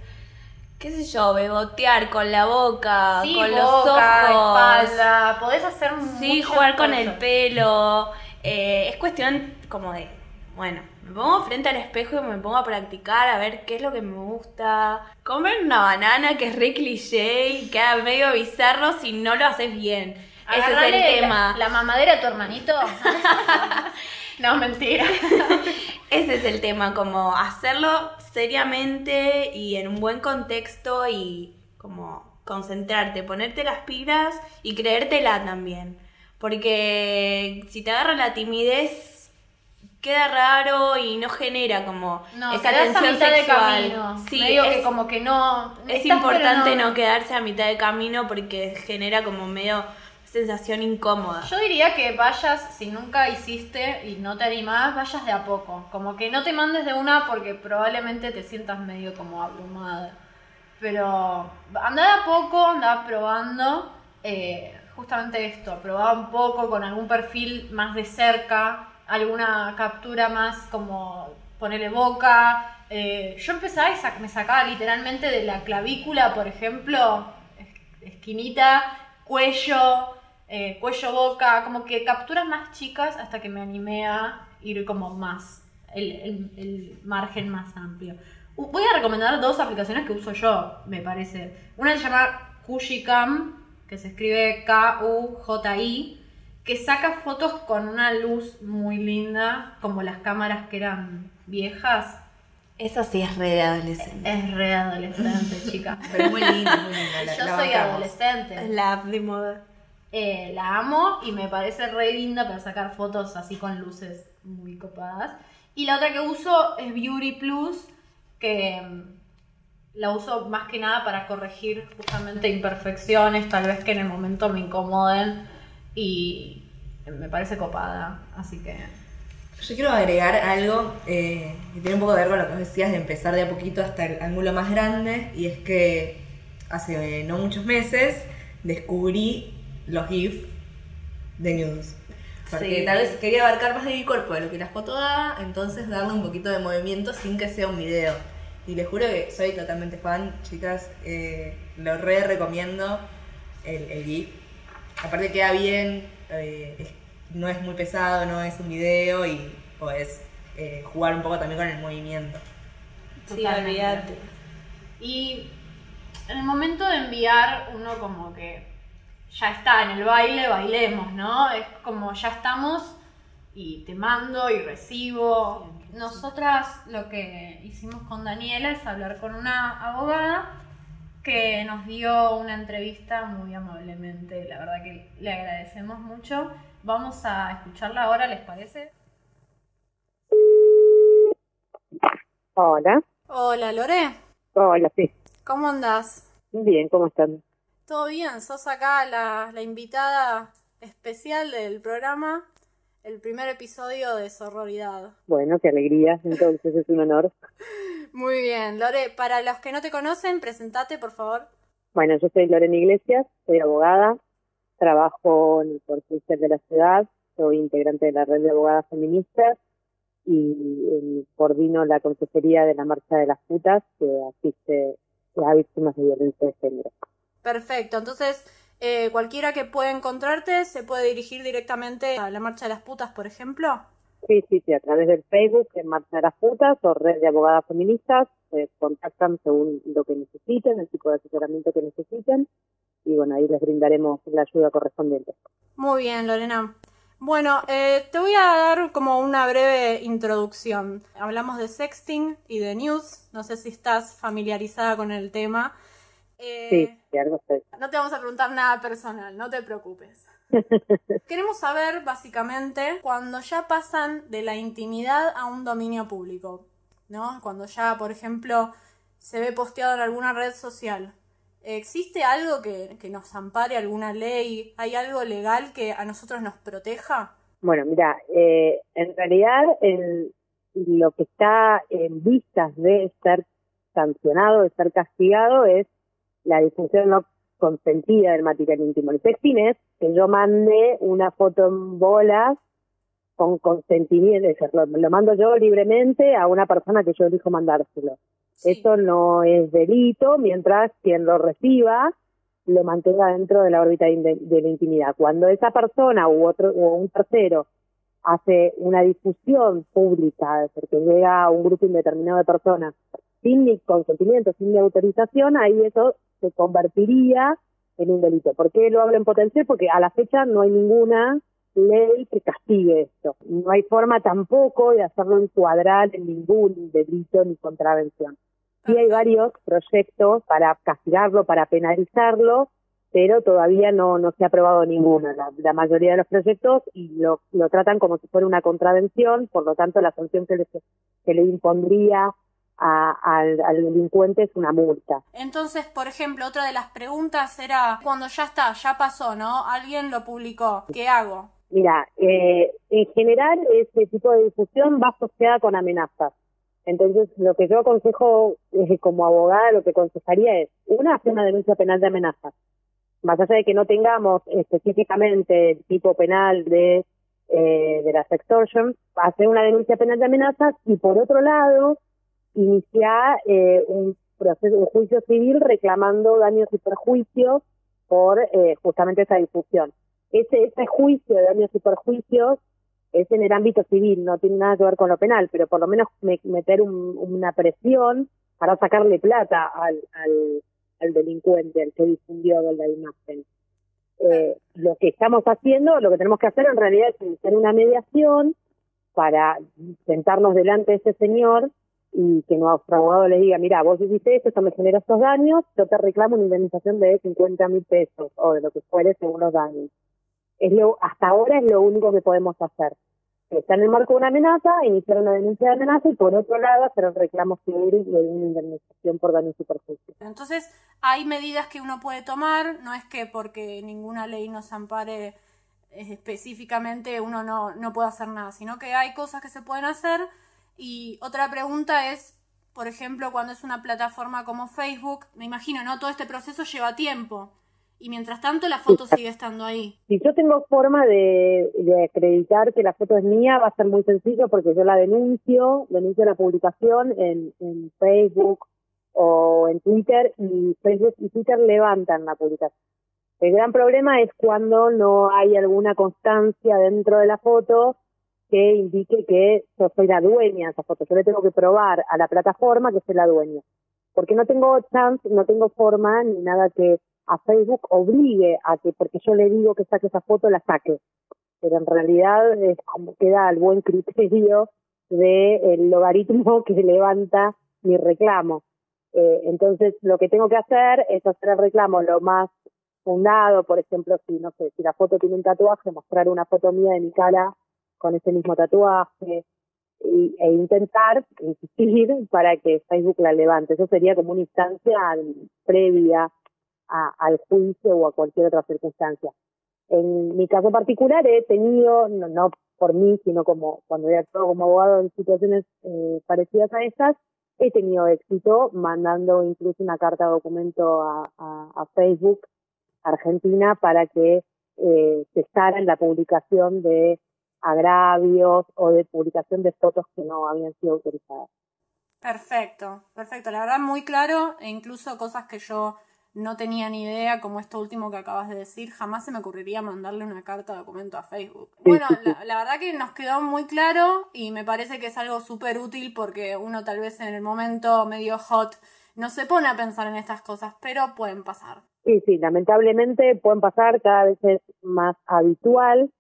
qué sé yo, bebotear con la boca, Sí, con boca, los ojos, espalda, podés hacer Sí, muchas jugar con el pelo. eh, es cuestión como de, bueno, me pongo frente al espejo y me pongo a practicar a ver qué es lo que me gusta. Comer una banana que es re cliché y queda medio bizarro si no lo haces bien. Ese es el tema. La, la mamadera a tu hermanito. (laughs) no, mentira. Ese es el tema, como hacerlo seriamente y en un buen contexto y como concentrarte, ponerte las pilas y creértela también. Porque si te agarra la timidez, queda raro y no genera como No, esa tensión mitad de sexual. camino. Sí, Medio es, que como que no. es importante no quedarse a mitad de camino porque genera como medio sensación incómoda. Yo diría que vayas, si nunca hiciste y no te animás, vayas de a poco. Como que no te mandes de una porque probablemente te sientas medio como abrumada. Pero anda de a poco, anda probando. eh, justamente esto, probá un poco con algún perfil más de cerca, alguna captura más como ponerle boca. Eh, yo empezaba y me sacaba literalmente de la clavícula, por ejemplo, es- esquinita, cuello, eh, cuello, boca, como que capturas más chicas hasta que me animé a ir como más, el, el- margen más amplio. Voy a recomendar dos aplicaciones que uso yo, me parece. Una se llama Kujicam, que se escribe K-U-J-I, que saca fotos con una luz muy linda, como las cámaras que eran viejas. Eso sí es re de adolescente. Es re adolescente, (laughs) chica. Pero muy linda, muy linda. la- Yo la soy bancamos. adolescente. Es la app de moda. Eh, la amo y me parece re linda para sacar fotos así con luces muy copadas. Y la otra que uso es Beauty Plus, que mm, la uso más que nada para corregir justamente imperfecciones, tal vez que en el momento me incomoden y me parece copada. Así que Yo quiero agregar algo eh, que tiene un poco que ver con lo que decías de empezar de a poquito hasta el ángulo más grande, y es que hace eh, no muchos meses descubrí los GIF de nudes. Porque Sí. tal vez quería abarcar más de mi cuerpo de lo que la foto da, entonces darle un poquito de movimiento sin que sea un video. Y les juro que soy totalmente fan, chicas, eh, lo re recomiendo el, el GIF. Aparte queda bien, eh, es- no es muy pesado, no es un video y podés eh, jugar un poco también con el movimiento. Sí, Totalmente. olvídate. Y en el momento de enviar, uno como que ya está en el baile, bailemos, ¿no? Es como ya estamos y te mando y recibo. Nosotras lo que hicimos con Daniela es hablar con una abogada que nos dio una entrevista muy amablemente. La verdad que le agradecemos mucho. Vamos a escucharla ahora, ¿les parece? Hola, Hola, Lore. hola, sí. ¿Cómo andás? Bien, ¿cómo están? Todo bien, sos acá la, la invitada especial del programa, el primer episodio de Sororidad. Bueno, qué alegría, entonces es un honor. (laughs) Muy bien, Lore, para los que no te conocen, presentate por favor. Bueno, yo soy Lorena Iglesias, soy abogada, trabajo en el Judicial de la ciudad, soy integrante de la red de abogadas feministas y eh, coordino la consejería de la Marcha de las Putas que asiste a víctimas de violencia de género. Perfecto, entonces eh, cualquiera que pueda encontrarte se puede dirigir directamente a la Marcha de las Putas, por ejemplo. Sí, sí, sí, a través del Facebook, en Marcha de las Putas o Red de Abogadas Feministas, se contactan según lo que necesiten, el tipo de asesoramiento que necesiten, y bueno, ahí les brindaremos la ayuda correspondiente. Muy bien, Lorena. Bueno, eh, te voy a dar como una breve introducción. Hablamos de sexting y de news. No sé si estás familiarizada con el tema. Eh, Sí, algo. No te vamos a preguntar nada personal, no te preocupes. (laughs) Queremos saber, básicamente, cuando ya pasan de la intimidad a un dominio público, ¿no? Cuando ya, por ejemplo, se ve posteado en alguna red social. ¿Existe algo que, que nos ampare, alguna ley? ¿Hay algo legal que a nosotros nos proteja? Bueno, mira, eh, en realidad el- lo que está en vistas de ser sancionado, de ser castigado, es la difusión no consentida del material íntimo. El sexting es que yo mande una foto en bolas con consentimiento, es decir, lo, lo mando yo libremente a una persona que yo elijo mandárselo. Eso no es delito mientras quien lo reciba lo mantenga dentro de la órbita de, de la intimidad. Cuando esa persona u otro o un tercero hace una difusión pública, es decir, que llega a un grupo indeterminado de personas sin mi consentimiento, sin mi autorización, ahí eso se convertiría en un delito. ¿Por qué lo hablo en potencial? Porque a la fecha no hay ninguna ley que castigue esto. No hay forma tampoco de hacerlo encuadrar en ningún delito ni contravención. Sí hay varios proyectos para castigarlo, para penalizarlo, pero todavía no, no se ha aprobado ninguno. La, la mayoría de los proyectos y lo, lo tratan como si fuera una contravención, por lo tanto la sanción que le, que le impondría a- al, al delincuente es una multa. Entonces, por ejemplo, otra de las preguntas era, cuando ya está, ya pasó, ¿no? Alguien lo publicó, ¿qué hago? Mira, eh, en general ese tipo de difusión va asociada con amenazas. Entonces, lo que yo aconsejo eh, como abogada, lo que aconsejaría es, una, hacer una denuncia penal de amenazas. Más allá de que no tengamos específicamente el tipo penal de, eh, de la sextortion, hacer una denuncia penal de amenazas y por otro lado, iniciar eh, un proceso, un juicio civil reclamando daños y perjuicios por eh, justamente esa difusión ese, ese juicio de daños y perjuicios es en el ámbito civil, no tiene nada que ver con lo penal, pero por lo menos me- meter un- una presión para sacarle plata al delincuente, al que difundió la imagen. Eh, lo que estamos haciendo, lo que tenemos que hacer en realidad es iniciar una mediación para sentarnos delante de ese señor y que nuestro abogado le diga, mira, vos hiciste esto, esto me genera estos daños, yo te reclamo una indemnización de 50 mil pesos o de lo que fuere según los daños. Es lo, hasta ahora es lo único que podemos hacer. Está en el marco de una amenaza, iniciar una denuncia de amenaza y por otro lado hacer el reclamo civil de una indemnización por daños y perjuicios. Entonces, hay medidas que uno puede tomar, no es que porque ninguna ley nos ampare eh, específicamente uno no, no puede hacer nada, sino que hay cosas que se pueden hacer. Y otra pregunta es, por ejemplo, cuando es una plataforma como Facebook, me imagino, ¿no? Todo este proceso lleva tiempo. Y mientras tanto la foto sigue estando ahí. Si yo tengo forma de, de acreditar que la foto es mía, va a ser muy sencillo porque yo la denuncio, denuncio la publicación en, en Facebook o en Twitter y Facebook y Twitter levantan la publicación. El gran problema es cuando no hay alguna constancia dentro de la foto que indique que yo soy la dueña de esa foto. Yo le tengo que probar a la plataforma que soy la dueña. Porque no tengo chance, no tengo forma ni nada que a Facebook obligue a que, porque yo le digo que saque esa foto, la saque. Pero en realidad es como queda al buen criterio del logaritmo (laughs) que levanta mi reclamo. Eh, entonces, lo que tengo que hacer es hacer el reclamo lo más fundado, por ejemplo, si no sé, si la foto tiene un tatuaje, mostrar una foto mía de mi cara con ese mismo tatuaje y, e intentar insistir para que Facebook la levante. Eso sería como una instancia previa a, al juicio o a cualquier otra circunstancia. En mi caso particular he tenido, no, no por mí, sino como cuando he actuado como abogado en situaciones eh, parecidas a estas, he tenido éxito mandando incluso una carta de documento a, Facebook Argentina para que eh, cesara en la publicación de agravios o de publicación de fotos que no habían sido autorizadas. Perfecto, perfecto. La verdad muy claro e incluso cosas que yo no tenía ni idea, como esto último que acabas de decir, jamás se me ocurriría mandarle una carta de documento a Facebook. Bueno, la, la verdad que nos quedó muy claro y me parece que es algo súper útil porque uno tal vez en el momento medio hot no se pone a pensar en estas cosas, pero pueden pasar. Sí, sí, lamentablemente pueden pasar, cada vez es más habitual.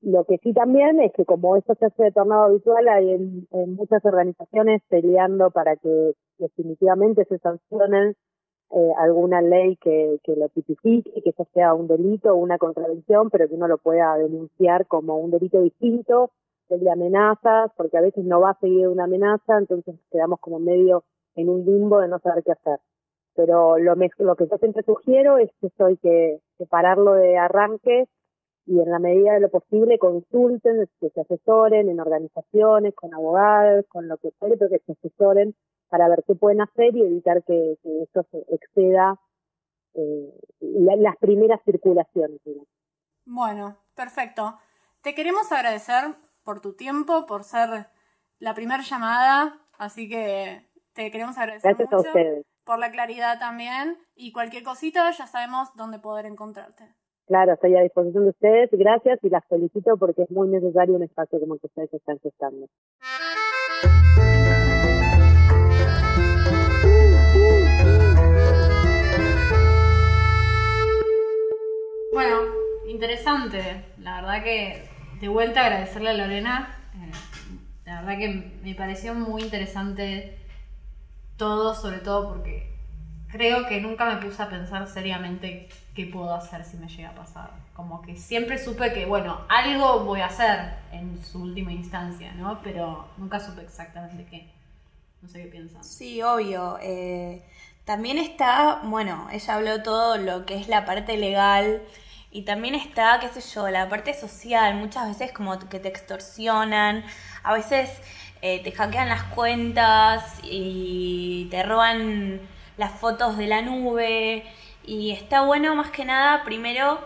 Lo que sí también es que como esto se hace de tornado habitual, hay en, muchas organizaciones peleando para que definitivamente se sancionen eh, alguna ley que, que lo tipifique, que eso sea un delito o una contravención, pero que uno lo pueda denunciar como un delito distinto, el de amenazas, porque a veces no va a seguir una amenaza, entonces quedamos como medio en un limbo de no saber qué hacer. Pero lo, me, lo que yo siempre sugiero es que esto hay que separarlo de arranque y en la medida de lo posible consulten, que se asesoren en organizaciones, con abogados, con lo que fuere, pero que se asesoren para ver qué pueden hacer y evitar que, que eso se exceda eh, la, las primeras circulaciones. Bueno, perfecto. Te queremos agradecer por tu tiempo, por ser la primera llamada, así que te queremos agradecer Gracias mucho a ustedes. por la claridad también y cualquier cosita ya sabemos dónde poder encontrarte. Claro, estoy a disposición de ustedes. Gracias y las felicito porque es muy necesario un espacio como el que ustedes están gestando. Bueno, interesante. La verdad que de vuelta agradecerle a Lorena. Eh, la verdad que me pareció muy interesante todo, sobre todo porque creo que nunca me puse a pensar seriamente qué puedo hacer si me llega a pasar. Como que siempre supe que, bueno, algo voy a hacer en su última instancia, ¿no? Pero nunca supe exactamente qué. No sé qué piensan. Sí, obvio. Eh, también está, bueno, ella habló todo lo que es la parte legal y también está, qué sé yo, la parte social. Muchas veces como que te extorsionan, a veces eh, te hackean las cuentas y te roban las fotos de la nube. Y está bueno más que nada, primero,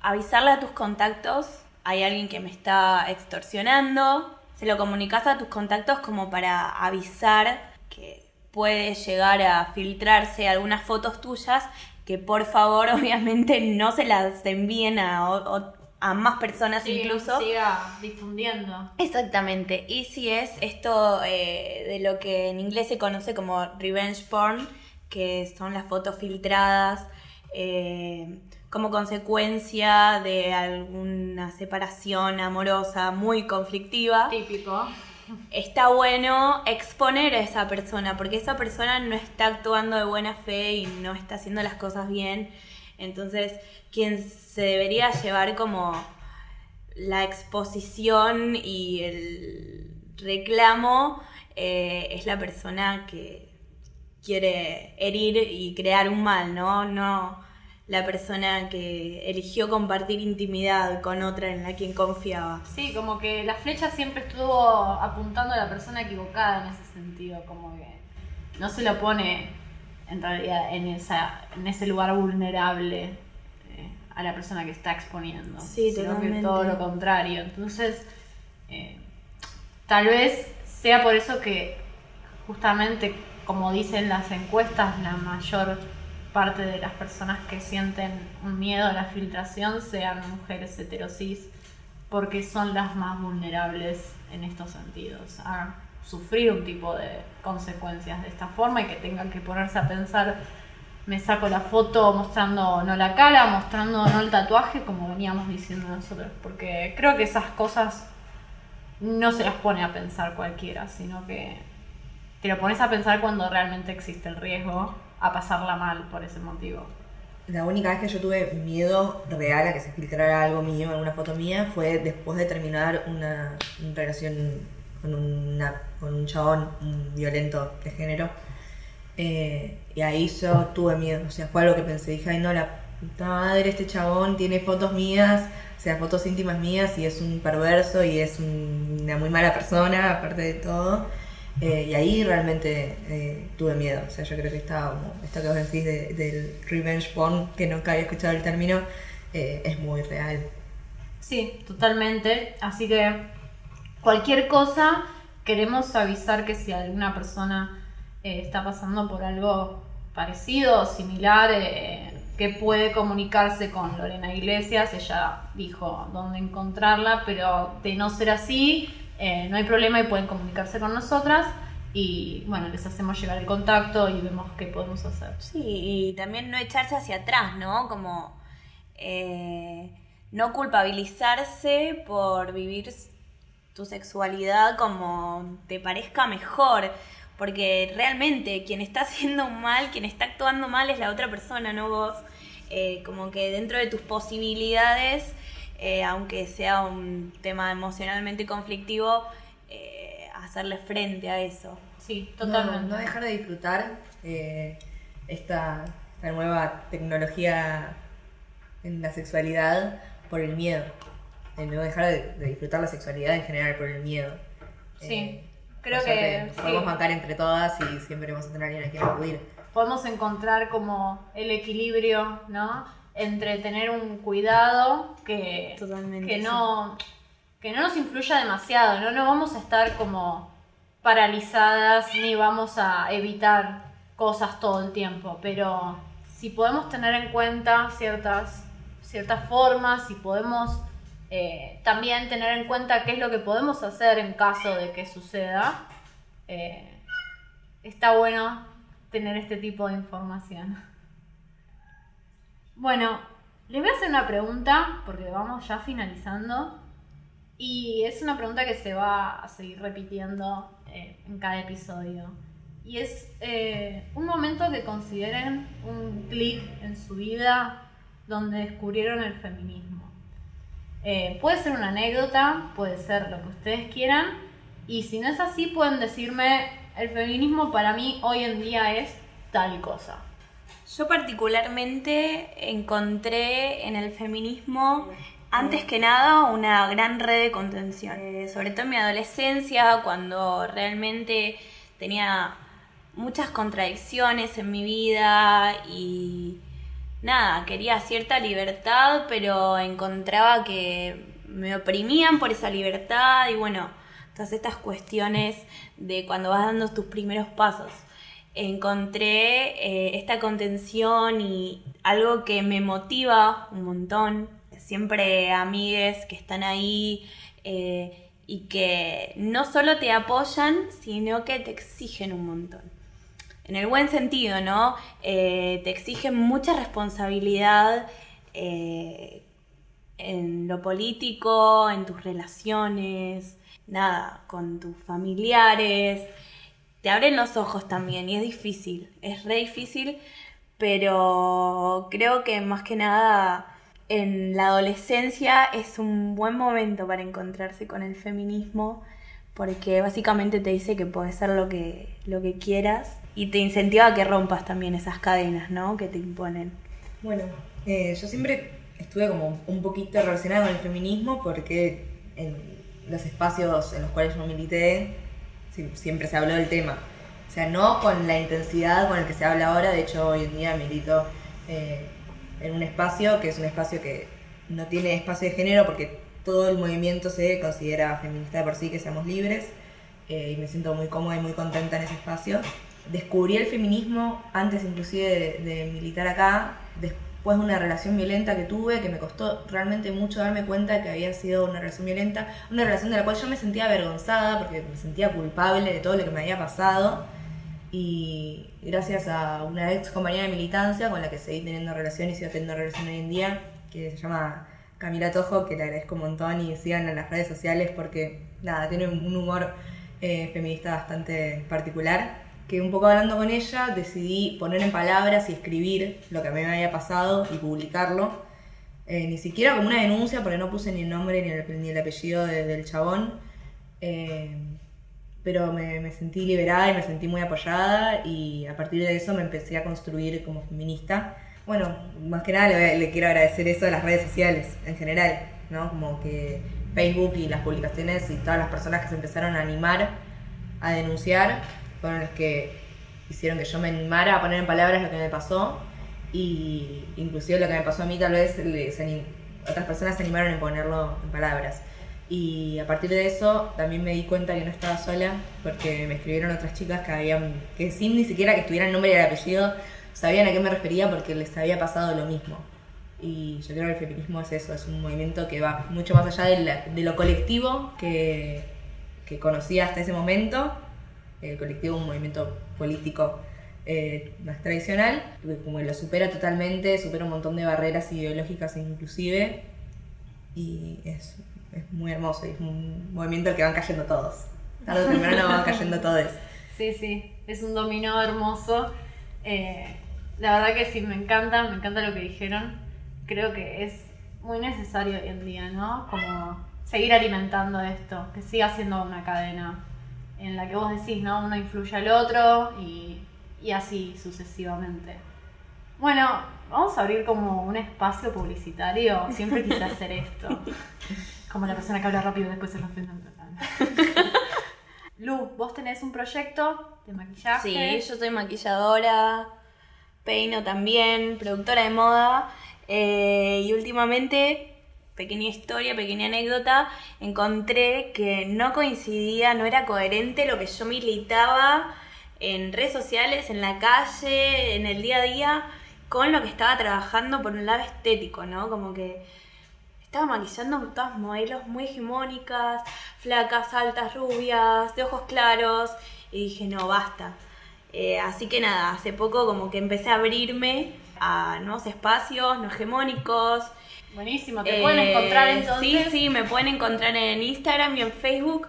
avisarle a tus contactos, hay alguien que me está extorsionando, se lo comunicas a tus contactos como para avisar que puede llegar a filtrarse algunas fotos tuyas, que por favor (laughs) obviamente no se las envíen a o- a más personas Sí, incluso. Siga difundiendo. Exactamente. Y si es esto eh, de lo que en inglés se conoce como revenge porn, que son las fotos filtradas eh, como consecuencia de alguna separación amorosa muy conflictiva. Típico. Está bueno exponer a esa persona, porque esa persona no está actuando de buena fe y no está haciendo las cosas bien. Entonces, quien se debería llevar como la exposición y el reclamo eh, es la persona que quiere herir y crear un mal, ¿no? No la persona que eligió compartir intimidad con otra en la quien confiaba. Sí, como que la flecha siempre estuvo apuntando a la persona equivocada en ese sentido, como que no se lo pone en realidad en, esa, en ese lugar vulnerable eh, a la persona que está exponiendo, Sí, sino que todo lo contrario. Entonces, eh, tal vez sea por eso que justamente, como dicen las encuestas, la mayor parte de las personas que sienten un miedo a la filtración sean mujeres heterosis, porque son las más vulnerables en estos sentidos a sufrir un tipo de consecuencias de esta forma y que tengan que ponerse a pensar me saco la foto mostrando no la cara, mostrando no el tatuaje, como veníamos diciendo nosotros, porque creo que esas cosas no se las pone a pensar cualquiera, sino que te lo pones a pensar cuando realmente existe el riesgo a pasarla mal por ese motivo. La única vez que yo tuve miedo real a que se filtrara algo mío, alguna foto mía, fue después de terminar una, una relación con, una, con un chabón un violento de género. Eh, y ahí yo tuve miedo, o sea, fue algo que pensé, dije, ay no, la puta madre, este chabón tiene fotos mías, o sea, fotos íntimas mías y es un perverso y es un- una muy mala persona, aparte de todo. Eh, y ahí realmente eh, tuve miedo, o sea, yo creo que estaba como, esto que vos decís de- del revenge porn, que nunca había escuchado el término, eh, es muy real. Sí, totalmente. Así que cualquier cosa, queremos avisar que si alguna persona eh, está pasando por algo parecido similar, eh, que puede comunicarse con Lorena Iglesias. Ella dijo dónde encontrarla, pero de no ser así, eh, no hay problema y pueden comunicarse con nosotras. Y bueno, les hacemos llegar el contacto y vemos qué podemos hacer. Sí, y también no echarse hacia atrás, ¿no? Como eh, no culpabilizarse por vivir tu sexualidad como te parezca mejor, porque realmente quien está (laughs) haciendo mal, quien está actuando mal es la otra persona, no vos. Eh, como que dentro de tus posibilidades, eh, aunque sea un tema emocionalmente conflictivo, eh, hacerle frente a eso. Sí, No, totalmente. No, dejar de disfrutar eh, esta, esta nueva tecnología en la sexualidad por el miedo. No dejar de, de disfrutar la sexualidad en general por el miedo. Sí, Eh, creo sea que sí. podemos bancar entre todas y siempre vamos a tener a alguien a quien acudir. podemos encontrar como el equilibrio, ¿no? Entre tener un cuidado que, Totalmente, que sí. no que no nos influya demasiado, ¿no? No vamos a estar como paralizadas ni vamos a evitar cosas todo el tiempo, pero si podemos tener en cuenta ciertas, ciertas formas, si podemos eh, también tener en cuenta qué es lo que podemos hacer en caso de que suceda, eh, está bueno tener este tipo de información. Bueno, les voy a hacer una pregunta porque vamos ya finalizando y es una pregunta que se va a seguir repitiendo eh, en cada episodio. Y es eh, un momento que consideren un clic en su vida donde descubrieron el feminismo. Eh, puede ser una anécdota, puede ser lo que ustedes quieran. Y si no es así, pueden decirme, el feminismo para mí hoy en día es tal cosa. Yo particularmente encontré en el feminismo, antes que nada, una gran red de contención. Eh, sobre todo en mi adolescencia, cuando realmente tenía muchas contradicciones en mi vida y nada, quería cierta libertad, pero encontraba que me oprimían por esa libertad y bueno, todas estas cuestiones de cuando vas dando tus primeros pasos. Encontré eh, esta contención y algo que me motiva un montón, siempre amigues que están ahí eh, y que no solo te apoyan, sino que te exigen un montón. En el buen sentido, ¿no? Eh, te exigen mucha responsabilidad en lo político, en tus relaciones, nada, con tus familiares. Te abren los ojos también y es difícil, es re difícil, pero creo que más que nada en la adolescencia es un buen momento para encontrarse con el feminismo porque básicamente te dice que puedes ser lo que, lo que quieras y te incentiva a que rompas también esas cadenas, ¿no? Que te imponen. Bueno, eh, yo siempre estuve como un poquito relacionada con el feminismo porque en los espacios en los cuales yo milité siempre se habló del tema. O sea, no con la intensidad con el que se habla ahora, de hecho hoy en día milito eh, en un espacio que es un espacio que no tiene espacio de género porque todo el movimiento se considera feminista de por sí, que seamos libres, eh, y me siento muy cómoda y muy contenta en ese espacio. Descubrí el feminismo antes inclusive de, militar acá, de una relación violenta que tuve, que me costó realmente mucho darme cuenta que había sido una relación violenta, una relación de la cual yo me sentía avergonzada porque me sentía culpable de todo lo que me había pasado. Y gracias a una ex compañera de militancia con la que seguí teniendo relación y sigo teniendo relación hoy en día, que se llama Camila Tojo, que le agradezco un montón y sigan en las redes sociales porque, nada, tiene un humor eh, feminista bastante particular. Que un poco hablando con ella decidí poner en palabras y escribir lo que a mí me había pasado y publicarlo. Eh, ni siquiera como una denuncia, porque no puse ni el nombre ni el, apellido de- del chabón. Eh, pero me, sentí liberada y me sentí muy apoyada y a partir de eso me empecé a construir como feminista. Bueno, más que nada le, le quiero agradecer eso a las redes sociales en general, ¿no? Como que Facebook y las publicaciones y todas las personas que se empezaron a animar a denunciar fueron los que hicieron que yo me animara a poner en palabras lo que me pasó y inclusive lo que me pasó a mí tal vez se otras personas se animaron en ponerlo en palabras. Y a partir de eso también me di cuenta que no estaba sola porque me escribieron otras chicas que habían, que sin ni siquiera que estuviera el nombre y el apellido, sabían a qué me refería porque les había pasado lo mismo. Y yo creo que el feminismo es eso, es un movimiento que va mucho más allá de, la- de lo colectivo que, que conocía hasta ese momento. El colectivo es un movimiento político eh, más tradicional, que como lo supera totalmente, supera un montón de barreras ideológicas inclusive. Y es, es muy hermoso, y es un movimiento al que van cayendo todos. Tarde o temprano van (laughs) cayendo todos. Sí, sí, es un dominó hermoso. Eh, la verdad que sí, me encanta, me encanta lo que dijeron. Creo que es muy necesario hoy en día, ¿no? Como seguir alimentando esto, que siga siendo una cadena en la que vos decís, ¿no? Uno influye al otro y, y así sucesivamente. Bueno, vamos a abrir como un espacio publicitario. Siempre quise (laughs) hacer esto. Como la persona que habla rápido y después se ofende. (laughs) Lu, vos tenés un proyecto de maquillaje. Sí, yo soy maquilladora, peino también, productora de moda. eh, y últimamente, pequeña historia, pequeña anécdota, encontré que no coincidía, no era coherente lo que yo militaba en redes sociales, en la calle, en el día a día, con lo que estaba trabajando por un lado estético, ¿no? Como que estaba maquillando todas modelos muy hegemónicas, flacas, altas, rubias, de ojos claros, y dije, no, basta. Eh, así que nada, hace poco como que empecé a abrirme a nuevos espacios, no hegemónicos. Buenísimo, te pueden encontrar Eh, entonces. Sí, sí, me pueden encontrar en Instagram y en Facebook,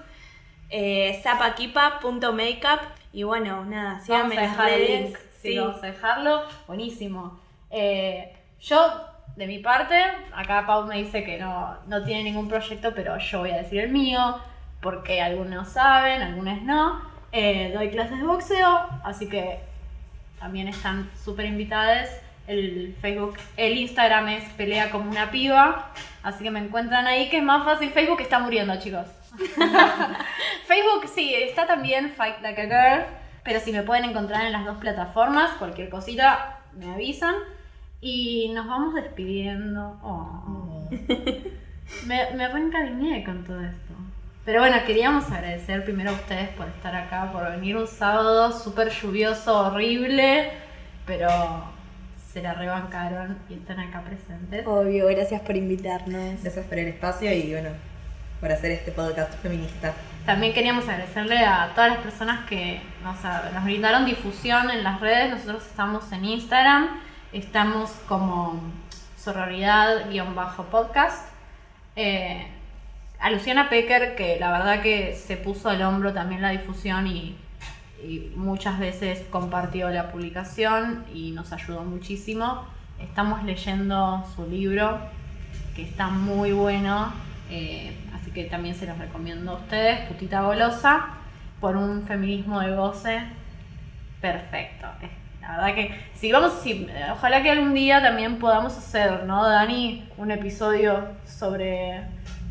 eh, zapaquipa.makeup. Y bueno, nada, Vamos síganme a dejar el redes. link. Sí, Sí. vamos a dejarlo. Buenísimo. Eh, yo, de mi parte, acá Pau me dice que no, no tiene ningún proyecto, pero yo voy a decir el mío, porque algunos saben, algunos no. Eh, doy clases de boxeo, así que también están súper invitadas. El Facebook, el Instagram es pelea como una piba, así que me encuentran ahí, que es más fácil. Facebook está muriendo, chicos. (laughs) Facebook sí, está también Fight Like a Girl, pero si me pueden encontrar en las dos plataformas, cualquier cosita me avisan. Y nos vamos despidiendo. Oh. (laughs) Me, me reencariñé con todo esto. Pero bueno, queríamos agradecer primero a ustedes por estar acá, por venir un sábado súper lluvioso, horrible, pero se la rebancaron y están acá presentes. Obvio, gracias por invitarnos. Gracias por el espacio y bueno, por hacer este podcast feminista. También queríamos agradecerle a todas las personas que nos, nos brindaron difusión en las redes. Nosotros estamos en Instagram, estamos como sororidad-podcast. Eh, a Luciana Pecker, que la verdad que se puso al hombro también la difusión y, y muchas veces compartió la publicación y nos ayudó muchísimo. Estamos leyendo su libro, que está muy bueno, eh, así que también se los recomiendo a ustedes, Putita Golosa, por un feminismo de goce perfecto. Eh, La verdad que si vamos, si, ojalá que algún día también podamos hacer, ¿no, Dani? Un episodio sobre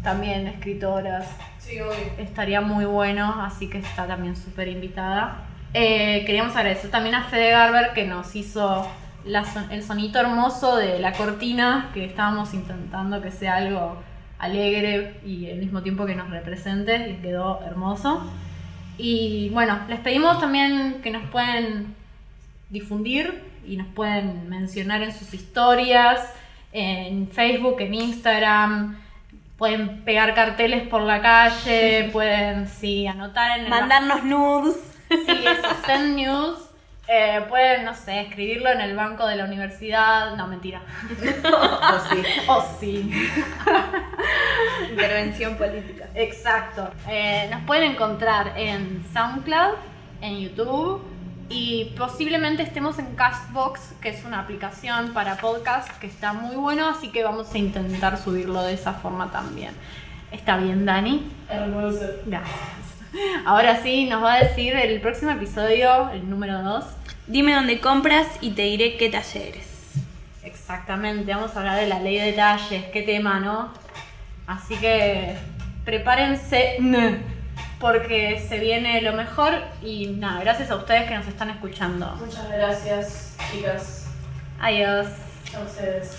también escritoras. Estaría muy bueno, así que está también súper invitada. Eh, queríamos agradecer también a Fede Garber que nos hizo el sonito hermoso de la cortina, que estábamos intentando que sea algo alegre y al mismo tiempo que nos represente, y quedó hermoso. Y bueno, les pedimos también que nos pueden difundir y nos pueden mencionar en sus historias, en Facebook, en Instagram. Pueden pegar carteles por la calle, (laughs) pueden, sí, anotar en el Mandarnos nudes. Sí, eso, send news. Eh, pueden, no sé, escribirlo en el banco de la universidad. No, mentira. (laughs) O sí. (laughs) Oh, sí. Intervención política. Exacto. Eh, nos pueden encontrar en SoundCloud, en YouTube y posiblemente estemos en Castbox, que es una aplicación para podcast que está muy bueno, así que vamos a intentar subirlo de esa forma también. ¿Está bien, Dani? Hermoso. Gracias. (laughs) Ahora sí, nos va a decir el próximo episodio, el número 2. Dime dónde compras y te diré qué talleres. Exactamente, vamos a hablar de la ley de detalles, qué tema, ¿no? Así que prepárense, (laughs) porque se viene lo mejor y nada, gracias a ustedes que nos están escuchando. Muchas gracias, chicas. Adiós. A ustedes.